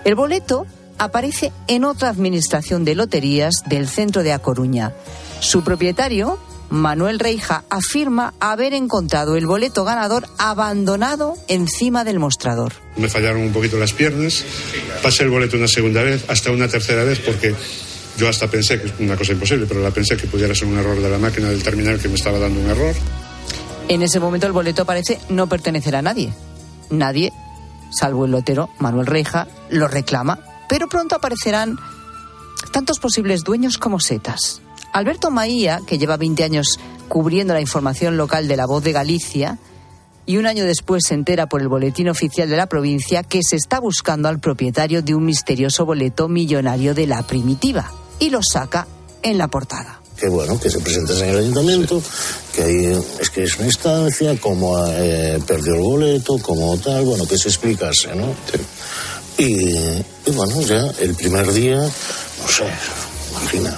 S9: El boleto aparece en otra administración de loterías del centro de A Coruña. Su propietario, Manuel Reija, afirma haber encontrado el boleto ganador abandonado encima del mostrador.
S35: Me fallaron un poquito las piernas. Pasé el boleto una segunda vez, hasta una tercera vez, porque yo hasta pensé que es una cosa imposible, pero la pensé que pudiera ser un error de la máquina del terminal que me estaba dando un error.
S9: En ese momento el boleto parece no pertenecer a nadie. Nadie, salvo el lotero Manuel Reija, lo reclama, pero pronto aparecerán tantos posibles dueños como setas. Alberto Maía, que lleva 20 años cubriendo la información local de la voz de Galicia, y un año después se entera por el boletín oficial de la provincia que se está buscando al propietario de un misterioso boleto millonario de la primitiva, y lo saca en la portada.
S36: que bueno, que se presentas en el ayuntamiento, que ahí es que es una instancia, cómo eh, perdió el boleto, como tal, bueno, que se explicase, ¿no? Y, y bueno, ya el primer día, no sé, imagina,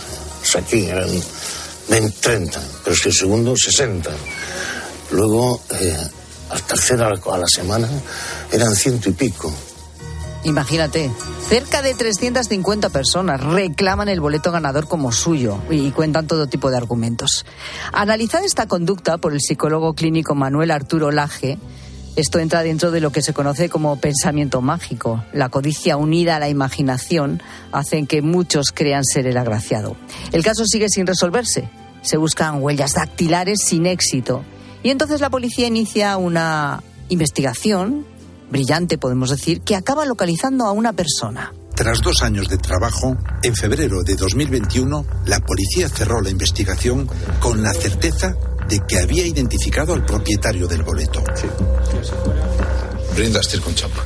S36: aquí eran 20, 30, pero es que el segundo 60. Luego, eh, al tercer a la, a la semana, eran ciento y pico.
S9: Imagínate, cerca de 350 personas reclaman el boleto ganador como suyo y cuentan todo tipo de argumentos. Analizada esta conducta por el psicólogo clínico Manuel Arturo Laje, Esto entra dentro de lo que se conoce como pensamiento mágico. La codicia unida a la imaginación hacen que muchos crean ser el agraciado. El caso sigue sin resolverse. Se buscan huellas dactilares sin éxito. Y entonces la policía inicia una investigación, brillante podemos decir, que acaba localizando a una persona.
S37: Tras dos años de trabajo, en febrero de 2021, la policía cerró la investigación con la certeza de que había identificado al propietario del boleto. Sí.
S25: Brindaste con chapa.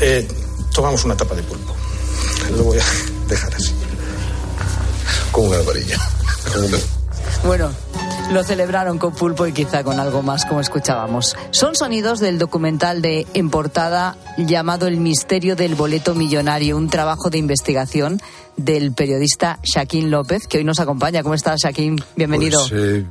S38: Eh, tomamos una tapa de pulpo. Lo voy a dejar así.
S25: Con una varilla.
S9: Bueno, lo celebraron con pulpo y quizá con algo más, como escuchábamos. Son sonidos del documental de En Portada llamado El misterio del boleto millonario, un trabajo de investigación del periodista Shaquín López, que hoy nos acompaña. ¿Cómo estás, Shaquín? Bienvenido.
S39: Pues, eh,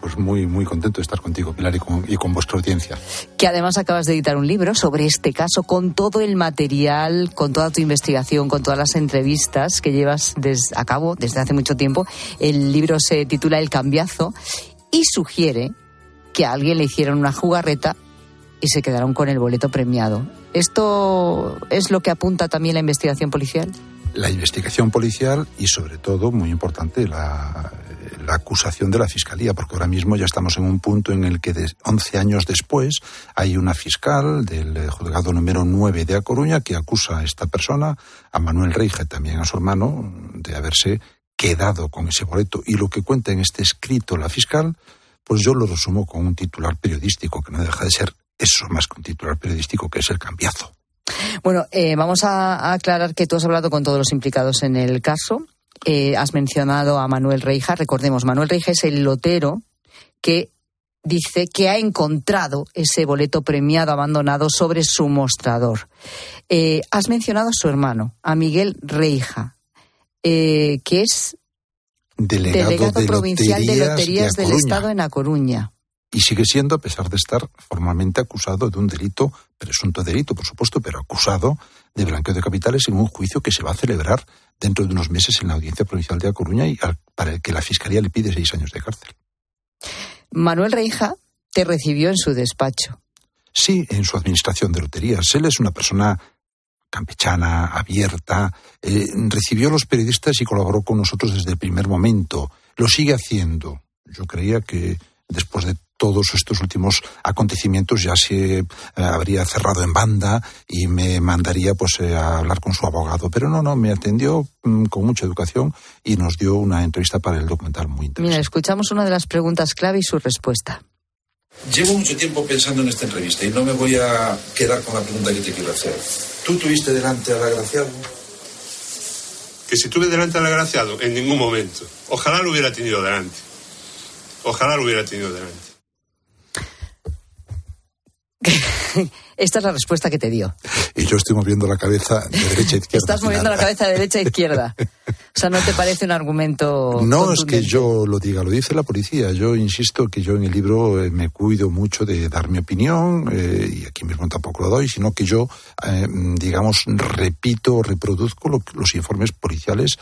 S39: pues, muy, muy contento de estar contigo, Pilar, y con, y con, vuestra audiencia.
S9: Que además acabas de editar un libro sobre este caso, con todo el material, con toda tu investigación, con todas las entrevistas que llevas a cabo desde hace mucho tiempo. El libro se titula El Cambiazo y sugiere que a alguien le hicieron una jugarreta y se quedaron con el boleto premiado. ¿Esto es lo que apunta también la investigación policial?
S39: La investigación policial y sobre todo, muy importante, la, acusación de la Fiscalía, porque ahora mismo ya estamos en un punto en el que de 11 años después hay una fiscal del juzgado número 9 de A Coruña que acusa a esta persona, a Manuel Reige, también a su hermano, de haberse quedado con ese boleto. Y lo que cuenta en este escrito la fiscal, pues yo lo resumo con un titular periodístico, que no deja de ser eso más que un titular periodístico, que es el cambiazo.
S9: Bueno, eh, vamos a, aclarar que tú has hablado con todos los implicados en el caso. Eh, has mencionado a Manuel Reija. Recordemos, Manuel Reija es el lotero que dice que ha encontrado ese boleto premiado abandonado sobre su mostrador. Eh, has mencionado a su hermano, a Miguel Reija, que es
S39: delegado,
S9: provincial de Loterías del Estado en A Coruña
S39: y sigue siendo, a pesar de estar formalmente acusado de un delito, presunto delito, por supuesto, pero acusado de blanqueo de capitales en un juicio que se va a celebrar dentro de unos meses en la Audiencia Provincial de A Coruña y para el que la Fiscalía le pide seis años de cárcel.
S9: Manuel Reija te recibió en su despacho.
S39: Sí, en su administración de loterías. Él es una persona campechana, abierta, eh, recibió a los periodistas y colaboró con nosotros desde el primer momento. Lo sigue haciendo. Yo creía que después de todos estos últimos acontecimientos ya se eh, habría cerrado en banda y me mandaría pues eh, a hablar con su abogado. Pero no, no, me atendió mm, con mucha educación y nos dio una entrevista para el documental muy interesante.
S9: Mira, escuchamos una de las preguntas clave y su respuesta.
S37: Llevo mucho tiempo pensando en esta entrevista y no me voy a quedar con la pregunta que te quiero hacer. ¿Tú tuviste delante al agraciado?
S35: Que si tuve delante al agraciado, en ningún momento. Ojalá lo hubiera tenido delante. Ojalá lo hubiera tenido delante.
S9: Esta es la respuesta que te dio.
S39: Y yo estoy moviendo la cabeza de derecha a izquierda.
S9: Estás moviendo la cabeza de derecha a izquierda. O sea, ¿no te parece un argumento.?
S39: No es que yo lo diga, lo dice la policía. Yo insisto que yo en el libro eh, me cuido mucho de dar mi opinión, eh, y aquí mismo tampoco lo doy, sino que yo, eh, digamos, repito, reproduzco los informes policiales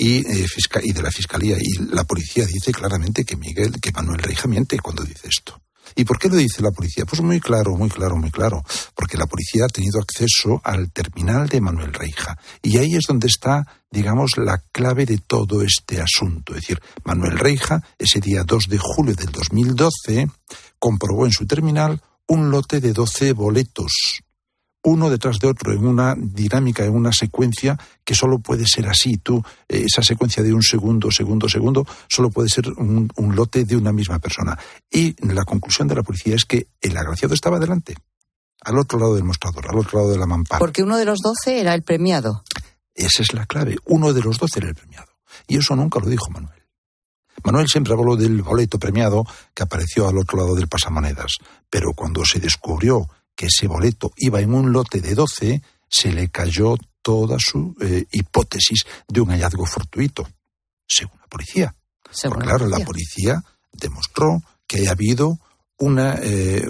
S39: y, y de la fiscalía. Y la policía dice claramente que Miguel, que Manuel Reija miente cuando dice esto. ¿Y por qué lo dice la policía? Pues muy claro, muy claro, muy claro. Porque la policía ha tenido acceso al terminal de Manuel Reija. Y ahí es donde está, digamos, la clave de todo este asunto. Es decir, Manuel Reija, ese día 2 de julio del 2012, comprobó en su terminal un lote de 12 boletos uno detrás de otro en una dinámica, en una secuencia que solo puede ser así. Tú, eh, esa secuencia de un segundo, segundo, segundo, solo puede ser un, lote de una misma persona. Y la conclusión de la policía es que el agraciado estaba delante, al otro lado del mostrador, al otro lado de la mampara.
S9: Porque uno de los doce era el premiado.
S39: Esa es la clave. Uno de los doce era el premiado. Y eso nunca lo dijo Manuel. Manuel siempre habló del boleto premiado que apareció al otro lado del pasamonedas, pero cuando se descubrió que ese boleto iba en un lote de 12, se le cayó toda su eh, hipótesis de un hallazgo fortuito, según la policía. Porque, claro, la policía demostró que ha habido una, eh,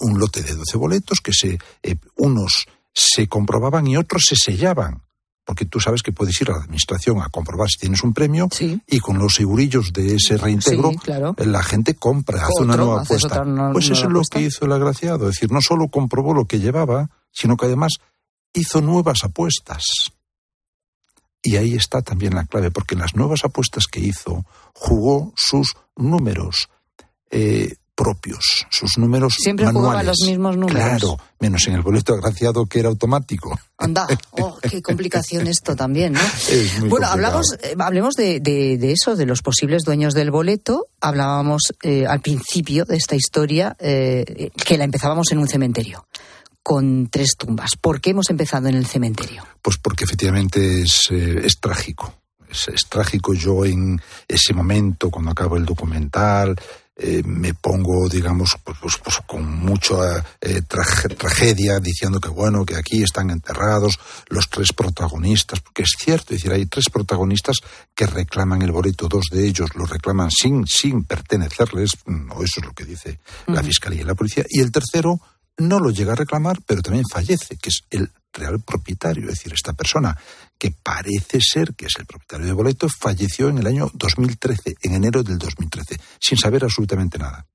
S39: un, lote de 12 boletos que se, eh, unos se comprobaban y otros se sellaban. Porque tú sabes que puedes ir a la administración a comprobar si tienes un premio y con los segurillos de ese reintegro la gente compra, hace una nueva apuesta. pues eso es lo que hizo el agraciado, es decir, no solo comprobó lo que llevaba, sino que además hizo nuevas apuestas. Y ahí está también la clave, porque en las nuevas apuestas que hizo jugó sus números. Eh, propios, sus números
S9: Siempre
S39: manuales.
S9: los mismos números.
S39: Claro, menos en el boleto agraciado que era automático.
S9: Anda, oh, qué complicación esto también, ¿no? bueno, hablamos, eh, hablemos de, de, eso, de los posibles dueños del boleto. Hablábamos eh, al principio de esta historia eh, que la empezábamos en un cementerio con tres tumbas. ¿Por qué hemos empezado en el cementerio?
S39: Pues porque efectivamente es, es trágico. Es, es, trágico yo en ese momento, cuando acabo el documental, eh, me pongo, digamos, pues, pues, pues con mucha eh, tragedia, diciendo que bueno, que aquí están enterrados los tres protagonistas, porque es cierto, es decir, hay tres protagonistas que reclaman el boleto, dos de ellos lo reclaman sin, sin pertenecerles, o eso es lo que dice la Fiscalía y la Policía, y el tercero no lo llega a reclamar, pero también fallece, que es el real propietario, es decir, esta persona que parece ser que es el propietario de boleto, falleció en el año 2013, en enero del 2013, sin saber absolutamente nada.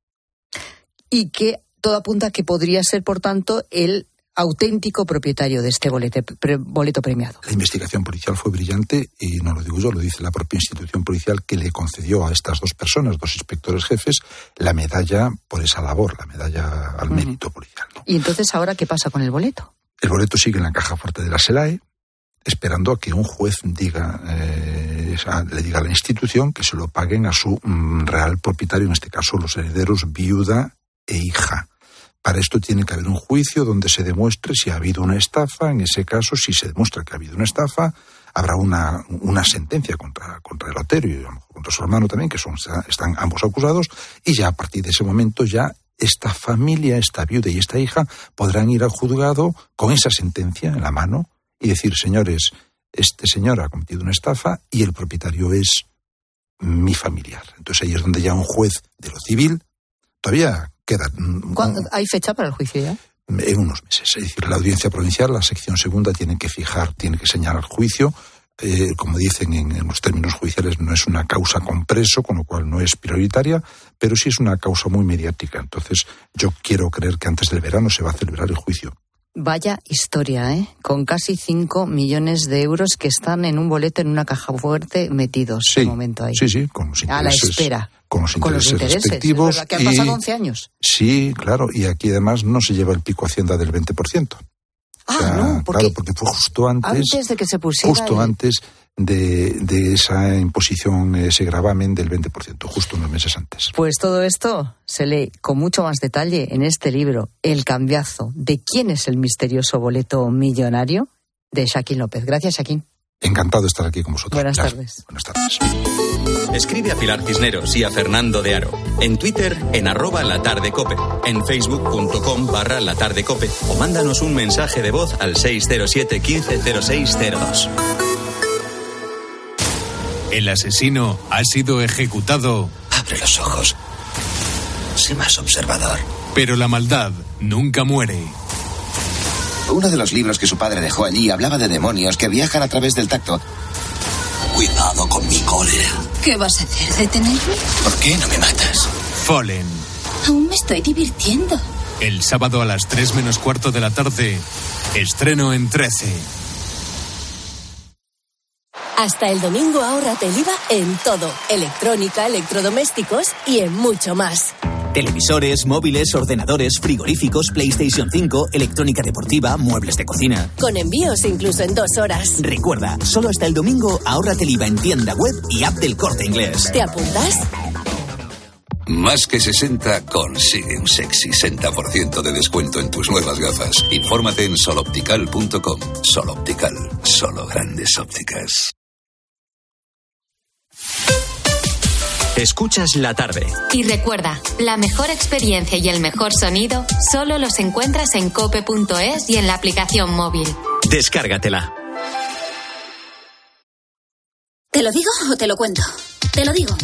S9: Y que todo apunta a que podría ser, por tanto, el auténtico propietario de este boleto, boleto premiado.
S39: La investigación policial fue brillante y no lo digo yo, lo dice la propia institución policial que le concedió a estas dos personas, dos inspectores jefes, la medalla por esa labor, la medalla al mérito policial.
S9: ¿Y entonces ahora qué pasa con el boleto?
S39: El boleto sigue en la caja fuerte de la SELAE, esperando a que un juez diga, eh, le diga a la institución que se lo paguen a su mm, real propietario, en este caso los herederos viuda e hija. Para esto tiene que haber un juicio donde se demuestre si ha habido una estafa. En ese caso, si se demuestra que ha habido una estafa, habrá una, sentencia contra, contra el Otero y contra su hermano también, que son, están ambos acusados, y ya a partir de ese momento ya esta familia, esta viuda y esta hija podrán ir al juzgado con esa sentencia en la mano y decir, señores, este señor ha cometido una estafa y el propietario es mi familiar. Entonces ahí es donde ya un juez de lo civil todavía queda.
S9: ¿Hay fecha para el juicio ya?
S39: En unos meses. Es decir, la audiencia provincial, la sección segunda, tiene que fijar, tiene que señalar el juicio. Eh, como dicen en, los términos judiciales, no es una causa con preso, con lo cual no es prioritaria, pero sí es una causa muy mediática. Entonces, yo quiero creer que antes del verano se va a celebrar el juicio.
S9: Vaya historia, ¿eh? Con casi 5 millones de euros que están en un boleto en una caja fuerte metidos
S39: sí,
S9: momento ahí.
S39: Sí, sí, con los intereses.
S9: A la espera.
S39: Con los intereses, respectivos.
S9: que han pasado 11 años.
S39: Sí, claro, y aquí además no se lleva el pico Hacienda del 20%.
S9: Ah, no, porque,
S39: claro, porque fue justo antes,
S9: antes de que se pusiera
S39: justo antes de, de, esa imposición, ese gravamen del 20%, justo unos meses antes.
S9: Pues todo esto se lee con mucho más detalle en este libro, El cambiazo, de quién es el misterioso boleto millonario, de Shaquín López. Gracias, Shaquín.
S39: Encantado de estar aquí con vosotros.
S9: Buenas tardes.
S39: Buenas tardes.
S2: Escribe a Pilar Cisneros y a Fernando de Aro. En Twitter, en arroba latardecope. En facebook.com barra latardecope. O mándanos un mensaje de voz al 607 150602.
S40: El asesino ha sido ejecutado.
S41: Abre los ojos. Sé más observador.
S40: Pero la maldad nunca muere.
S41: Uno de los libros que su padre dejó allí hablaba de demonios que viajan a través del tacto. Cuidado con mi cólera.
S42: ¿Qué vas a hacer? ¿Detenerme?
S41: ¿Por qué no me matas?
S40: Fallen.
S42: Aún me estoy divirtiendo.
S40: El sábado a las 3 menos cuarto de la tarde, estreno en 13.
S28: Hasta el domingo ahorrate el IVA en todo, electrónica, electrodomésticos y en mucho más.
S43: Televisores, móviles, ordenadores, frigoríficos, PlayStation 5, electrónica deportiva, muebles de cocina.
S28: Con envíos incluso en dos horas.
S43: Recuerda, solo hasta el domingo ahórrate el IVA en tienda web y app del corte inglés.
S28: ¿Te apuntas?
S44: Más que 60 consigue un sexy 60% de descuento en tus nuevas gafas. Infórmate en soloptical.com. Soloptical, solo grandes ópticas.
S2: Escuchas la tarde.
S3: Y recuerda, la mejor experiencia y el mejor sonido solo los encuentras en cope.es y en la aplicación móvil.
S2: Descárgatela.
S27: ¿Te lo digo o te lo cuento? Te lo digo.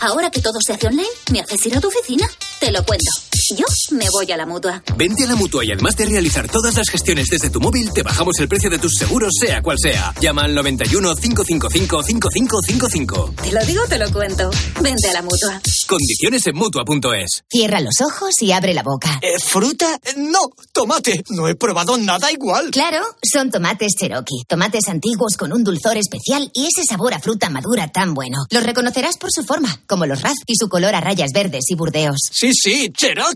S27: Ahora que todo se hace online, ¿me haces ir a tu oficina? Te lo cuento.
S42: Yo me voy a la mutua.
S45: Vente a la mutua y además de realizar todas las gestiones desde tu móvil, te bajamos el precio de tus seguros, sea cual sea. Llama al 91 555 5555.
S42: Te lo digo, te lo cuento. Vente a la mutua.
S45: Condiciones en mutua.es.
S46: Cierra los ojos y abre la boca.
S47: Eh, ¿Fruta? No, tomate. No he probado nada igual.
S46: Claro, son tomates Cherokee. Tomates antiguos con un dulzor especial y ese sabor a fruta madura tan bueno. Los reconocerás por su forma, como los Raz y su color a rayas verdes y burdeos.
S47: Sí, sí, Cherokee.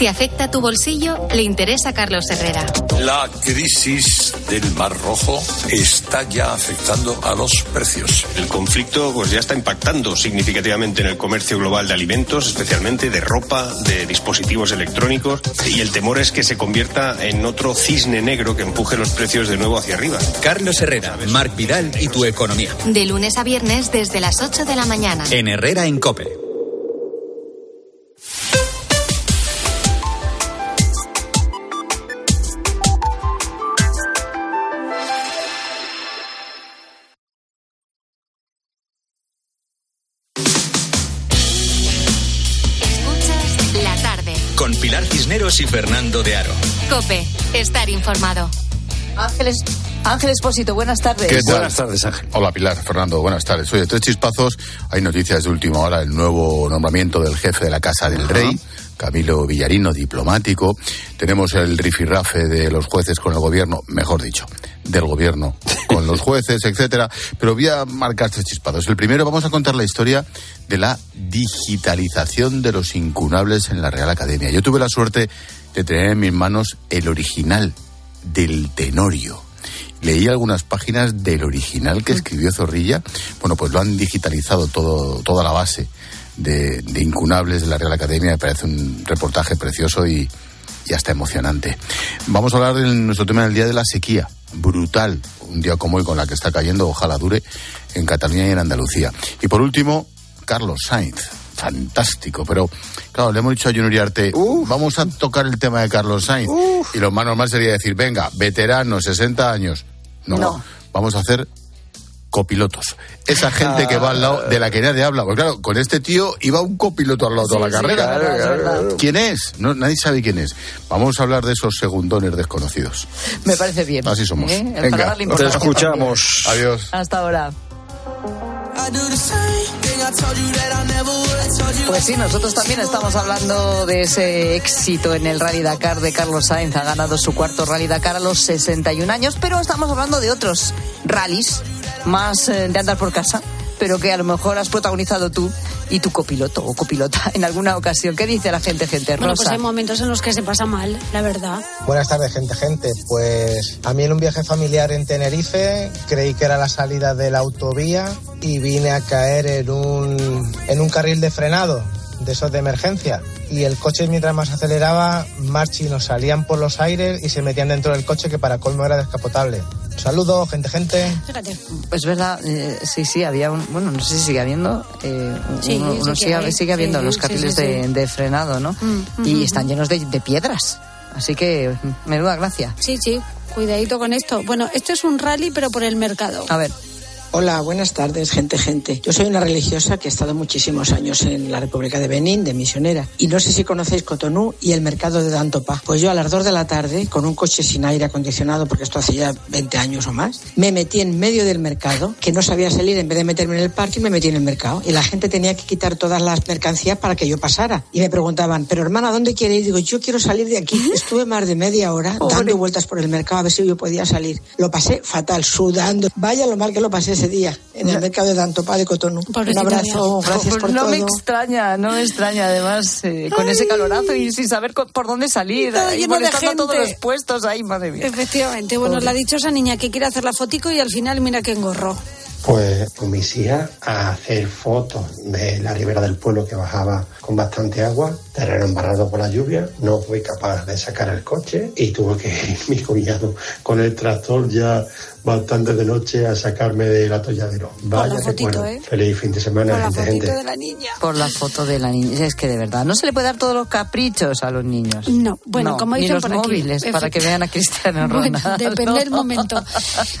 S3: Si afecta tu bolsillo, le interesa a Carlos Herrera.
S44: La crisis del Mar Rojo está ya afectando a los precios.
S48: El conflicto pues, ya está impactando significativamente en el comercio global de alimentos, especialmente de ropa, de dispositivos electrónicos, y el temor es que se convierta en otro cisne negro que empuje los precios de nuevo hacia arriba.
S2: Carlos Herrera, Marc Vidal y tu economía.
S3: De lunes a viernes desde las 8 de la mañana.
S2: En Herrera en Cope. Pilar Cisneros y Fernando de Aro.
S3: Cope, estar informado.
S9: Ángeles, Ángel Espósito, buenas tardes.
S49: ¿Qué tal? Buenas tardes, Ángel. Hola, Pilar, Fernando, buenas tardes. Oye, tres chispazos. Hay noticias de última hora, el nuevo nombramiento del jefe de la Casa del Rey, Camilo Villarino, diplomático. Tenemos el rifirrafe de los jueces con el gobierno, mejor dicho, del gobierno con los jueces, etcétera. Pero voy a marcar tres chispazos. El primero, vamos a contar la historia de la digitalización de los incunables en la Real Academia. Yo tuve la suerte de tener en mis manos el original del Tenorio. Leí algunas páginas del original que escribió Zorrilla. Bueno, pues lo han digitalizado todo, toda la base de, de incunables de la Real Academia. Me parece un reportaje precioso y, y hasta emocionante. Vamos a hablar de nuestro tema del día de la sequía. Brutal. Un día como hoy con la que está cayendo, ojalá dure, en Cataluña y en Andalucía. Y por último, Carlos Sainz. Fantástico, pero claro, le hemos dicho a Junior Uriarte, vamos a tocar el tema de Carlos Sainz. Y lo más normal sería decir, venga, veterano, 60 años. No,
S9: No.
S49: vamos a hacer copilotos. Esa gente que va al lado de la que nadie habla. Pues claro, con este tío iba un copiloto al lado toda la
S9: sí,
S49: carrera. ¿Quién es? No, nadie sabe quién es. Vamos a hablar de esos segundones desconocidos.
S9: Me parece bien.
S49: Así somos.
S9: ¿Eh?
S49: Venga, te escuchamos. Adiós.
S9: Hasta ahora. Pues sí, nosotros también estamos hablando de ese éxito en el Rally Dakar de Carlos Sainz. Ha ganado su cuarto Rally Dakar a los 61 años, pero estamos hablando de otros rallies más eh, de andar por casa, pero que a lo mejor has protagonizado tú y tu copiloto o copilota en alguna ocasión. ¿Qué dice la gente, gente?
S50: Bueno, pues
S9: Rosa.
S50: hay momentos en los que se pasa mal, la verdad.
S51: Buenas tardes, gente, gente. Pues a mí en un viaje familiar en Tenerife creí que era la salida de la autovía y vine a caer en un, en un carril de frenado, de esos de emergencia. Y el coche mientras más aceleraba, más chinos salían por los aires y se metían dentro del coche que para colmo era descapotable. Saludos, gente, gente.
S50: Fíjate.
S9: Pues verdad, eh, sí, sí, había un, bueno, no sé si sigue habiendo, eh,
S50: Sí,
S9: uno, sigue,
S50: hay.
S9: sigue habiendo
S50: Sí,
S9: los carriles
S50: sí,
S9: de,
S50: sí.
S9: de frenado, ¿no?
S50: Mm,
S9: y
S50: ujú,
S9: están llenos de, de piedras, así que mm, menuda gracia.
S50: Sí, sí, cuidadito con esto. Bueno, esto es un rally, pero por el mercado.
S9: A ver.
S52: Hola, buenas tardes, gente, gente. Yo soy una religiosa que ha estado muchísimos años en la República de Benín, de misionera. Y no sé si conocéis Cotonú y el mercado de Dantopá. Pues yo a las 2 de la tarde, con un coche sin aire acondicionado, porque esto hace ya 20 años o más, me metí en medio del mercado, que no sabía salir, en vez de meterme en el parque, me metí en el mercado. Y la gente tenía que quitar todas las mercancías para que yo pasara. Y me preguntaban, pero hermana, ¿dónde quiere ir? Digo, yo quiero salir de aquí. Estuve más de media hora dando vueltas por el mercado a ver si yo podía salir. Lo pasé fatal, sudando. Vaya lo mal que lo pasé ese día en el mercado de Dantopá de Cotonú. Un abrazo, gracias
S9: Pues
S52: por
S9: no
S52: todo.
S9: me extraña, no me extraña, además, eh, con ese calorazo y sin saber por dónde salir,
S50: lleno de
S9: molestando todos los puestos ahí, madre mía.
S50: Efectivamente, bueno,
S9: Pobre.
S50: la dichosa niña que quiere hacer la fotico y al final mira que engorró.
S53: Pues con mis hijas a hacer fotos de la ribera del pueblo que bajaba con bastante agua, terreno embarrado por la lluvia, no fui capaz de sacar el coche y tuve que ir mi cuñado con el tractor ya bastante de noche a sacarme del atolladero. Vaya
S54: la
S53: que
S54: fotito,
S53: bueno.
S54: ¿eh?
S53: Feliz fin de semana,
S54: la
S53: gente,
S54: fotito
S53: gente.
S54: de la niña.
S9: Por la foto de la niña. Es que de verdad, no se le puede dar todos los caprichos a los niños.
S54: No, bueno,
S9: No,
S54: como
S9: ni
S54: dicen
S9: los
S54: por aquí.
S9: móviles para que vean a Cristiano
S54: Bueno,
S9: Ronaldo.
S54: depende del momento.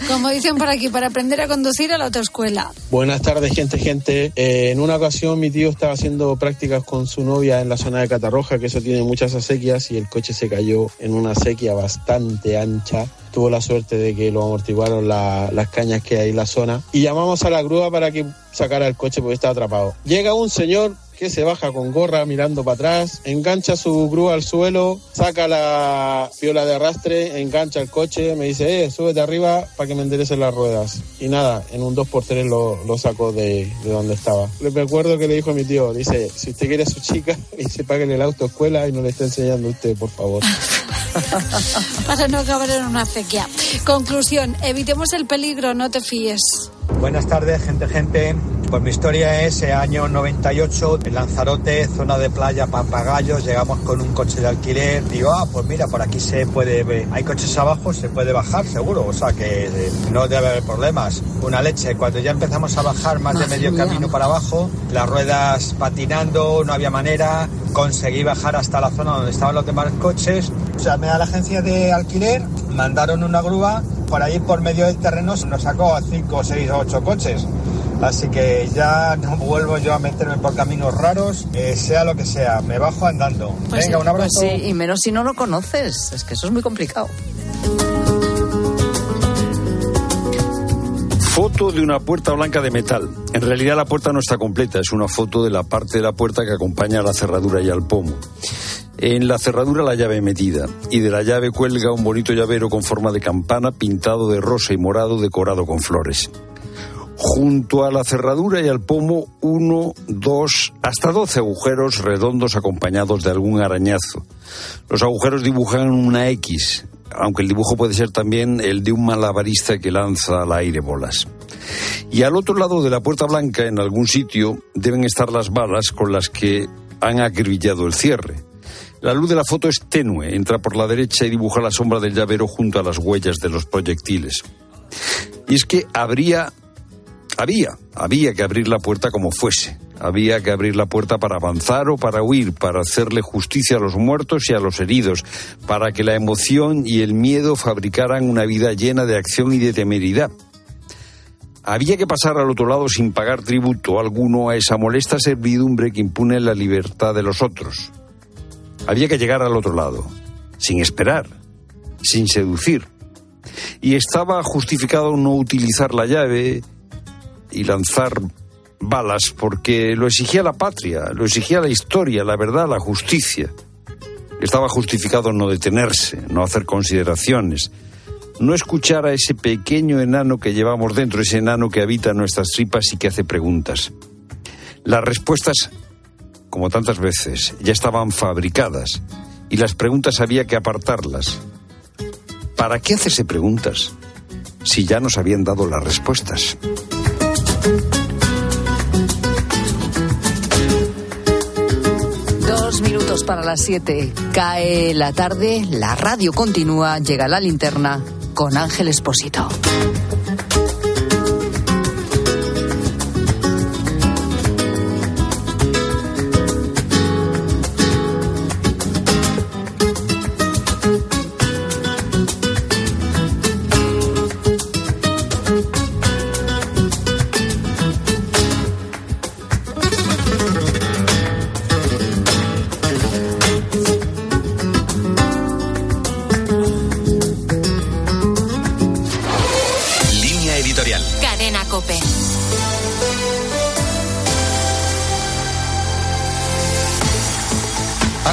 S54: Como dicen por aquí, para aprender a conducir a la autoescuela.
S55: Buenas tardes, gente, gente. Eh, en una ocasión mi tío estaba haciendo prácticas con su novia en la zona de Catarroja, que eso tiene muchas acequias, y el coche se cayó en una acequia bastante ancha. Tuvo la suerte de que lo amortiguaron la- las cañas que hay en la zona. Y llamamos a la grúa para que sacara el coche porque estaba atrapado. Llega un señor que se baja con gorra mirando para atrás, engancha su grúa al suelo, saca la piola de arrastre, engancha el coche, me dice, eh, súbete arriba para que me enderecen las ruedas. Y nada, en un 2x3 lo, lo saco de, de donde estaba. Le recuerdo que le dijo a mi tío, dice, si usted quiere a su chica, dice, páguele la autoescuela y no le esté enseñando a usted, por favor.
S54: Para no acabar en una acequia. Conclusión, evitemos el peligro, no te fíes.
S56: Buenas tardes, gente, gente. Pues mi historia es eh, año 98, en Lanzarote, zona de playa Pampagayos. Llegamos con un coche de alquiler. Digo, ah, pues mira, por aquí se puede, ver- hay coches abajo, se puede bajar seguro. O sea que eh, no debe haber problemas. Una leche. Cuando ya empezamos a bajar más de medio
S57: mía.
S56: camino para abajo, las ruedas patinando, no había manera. Conseguí bajar hasta la zona donde estaban los demás coches. Llamé a la agencia de alquiler, mandaron una grúa. Por ahí, por medio del terreno, nos sacó a 5, 6 o 8 coches. Así que ya no vuelvo yo a meterme por caminos raros, eh, sea lo que sea, me bajo andando.
S9: Pues
S56: Venga,
S9: sí,
S56: un abrazo.
S9: pues sí, y menos si no lo conoces. Es que eso es muy complicado.
S1: Foto de una puerta blanca de metal. En realidad la puerta no está completa, es una foto de la parte de la puerta que acompaña a la cerradura y al pomo. En la cerradura la llave metida y de la llave cuelga un bonito llavero con forma de campana pintado de rosa y morado decorado con flores. Junto a la cerradura y al pomo, uno, dos, hasta doce agujeros redondos acompañados de algún arañazo. Los agujeros dibujan una X, aunque el dibujo puede ser también el de un malabarista que lanza al aire bolas. Y al otro lado de la puerta blanca, en algún sitio, deben estar las balas con las que han acribillado el cierre. La luz de la foto es tenue, entra por la derecha y dibuja la sombra del llavero junto a las huellas de los proyectiles. Y es que habría, había, había que abrir la puerta como fuese. Había que abrir la puerta para avanzar o para huir, para hacerle justicia a los muertos y a los heridos, para que la emoción y el miedo fabricaran una vida llena de acción y de temeridad. Había que pasar al otro lado sin pagar tributo alguno a esa molesta servidumbre que impune la libertad de los otros. Había que llegar al otro lado, sin esperar, sin seducir. Y estaba justificado no utilizar la llave y lanzar balas porque lo exigía la patria, lo exigía la historia, la verdad, la justicia. Estaba justificado no detenerse, no hacer consideraciones, no escuchar a ese pequeño enano que llevamos dentro, ese enano que habita nuestras tripas y que hace preguntas. Las respuestas, como tantas veces, ya estaban fabricadas y las preguntas había que apartarlas. ¿Para qué hacerse preguntas si ya nos habían dado las respuestas?
S9: Dos minutos para las siete. Cae la tarde, la radio continúa, llega la linterna con Ángel Espósito.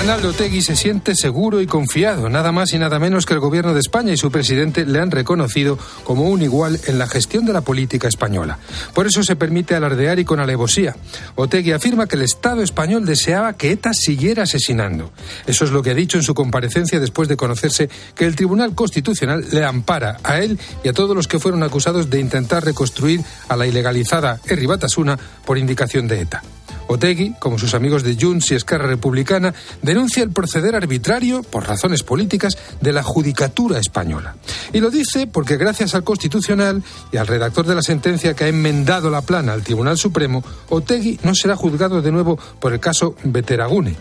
S58: Arnaldo Tegui se siente seguro y confiado, nada más y nada menos que el gobierno de España y su presidente le han reconocido como un igual en la gestión de la política española. Por eso se permite alardear y con alevosía. Otegui afirma que el Estado español deseaba que ETA siguiera asesinando. Eso es lo que ha dicho en su comparecencia después de conocerse que el Tribunal Constitucional le ampara a él y a todos los que fueron acusados de intentar reconstruir a la ilegalizada Herri Batasuna por indicación de ETA. Otegui, como sus amigos de Junts y Esquerra Republicana, denuncia el proceder arbitrario, por razones políticas, de la judicatura española. Y lo dice porque gracias al Constitucional y al redactor de la sentencia que ha enmendado la plana al Tribunal Supremo, Otegui no será juzgado de nuevo por el caso Veteragune.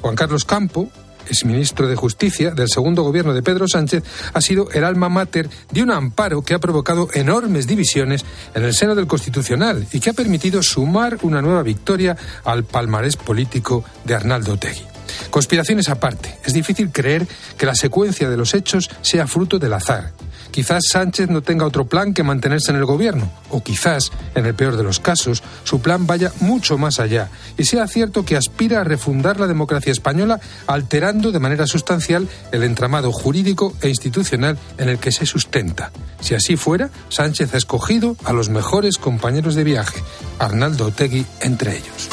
S58: Juan Carlos Campo, exministro de Justicia del segundo gobierno de Pedro Sánchez, ha sido el alma mater de un amparo que ha provocado enormes divisiones en el seno del Constitucional y que ha permitido sumar una nueva victoria al palmarés político de Arnaldo Otegui. Conspiraciones aparte, es difícil creer que la secuencia de los hechos sea fruto del azar Quizás Sánchez no tenga otro plan que mantenerse en el gobierno, o quizás, en el peor de los casos, su plan vaya mucho más allá y sea cierto que aspira a refundar la democracia española alterando de manera sustancial el entramado jurídico e institucional en el que se sustenta. Si así fuera, Sánchez ha escogido a los mejores compañeros de viaje, Arnaldo Otegui entre ellos.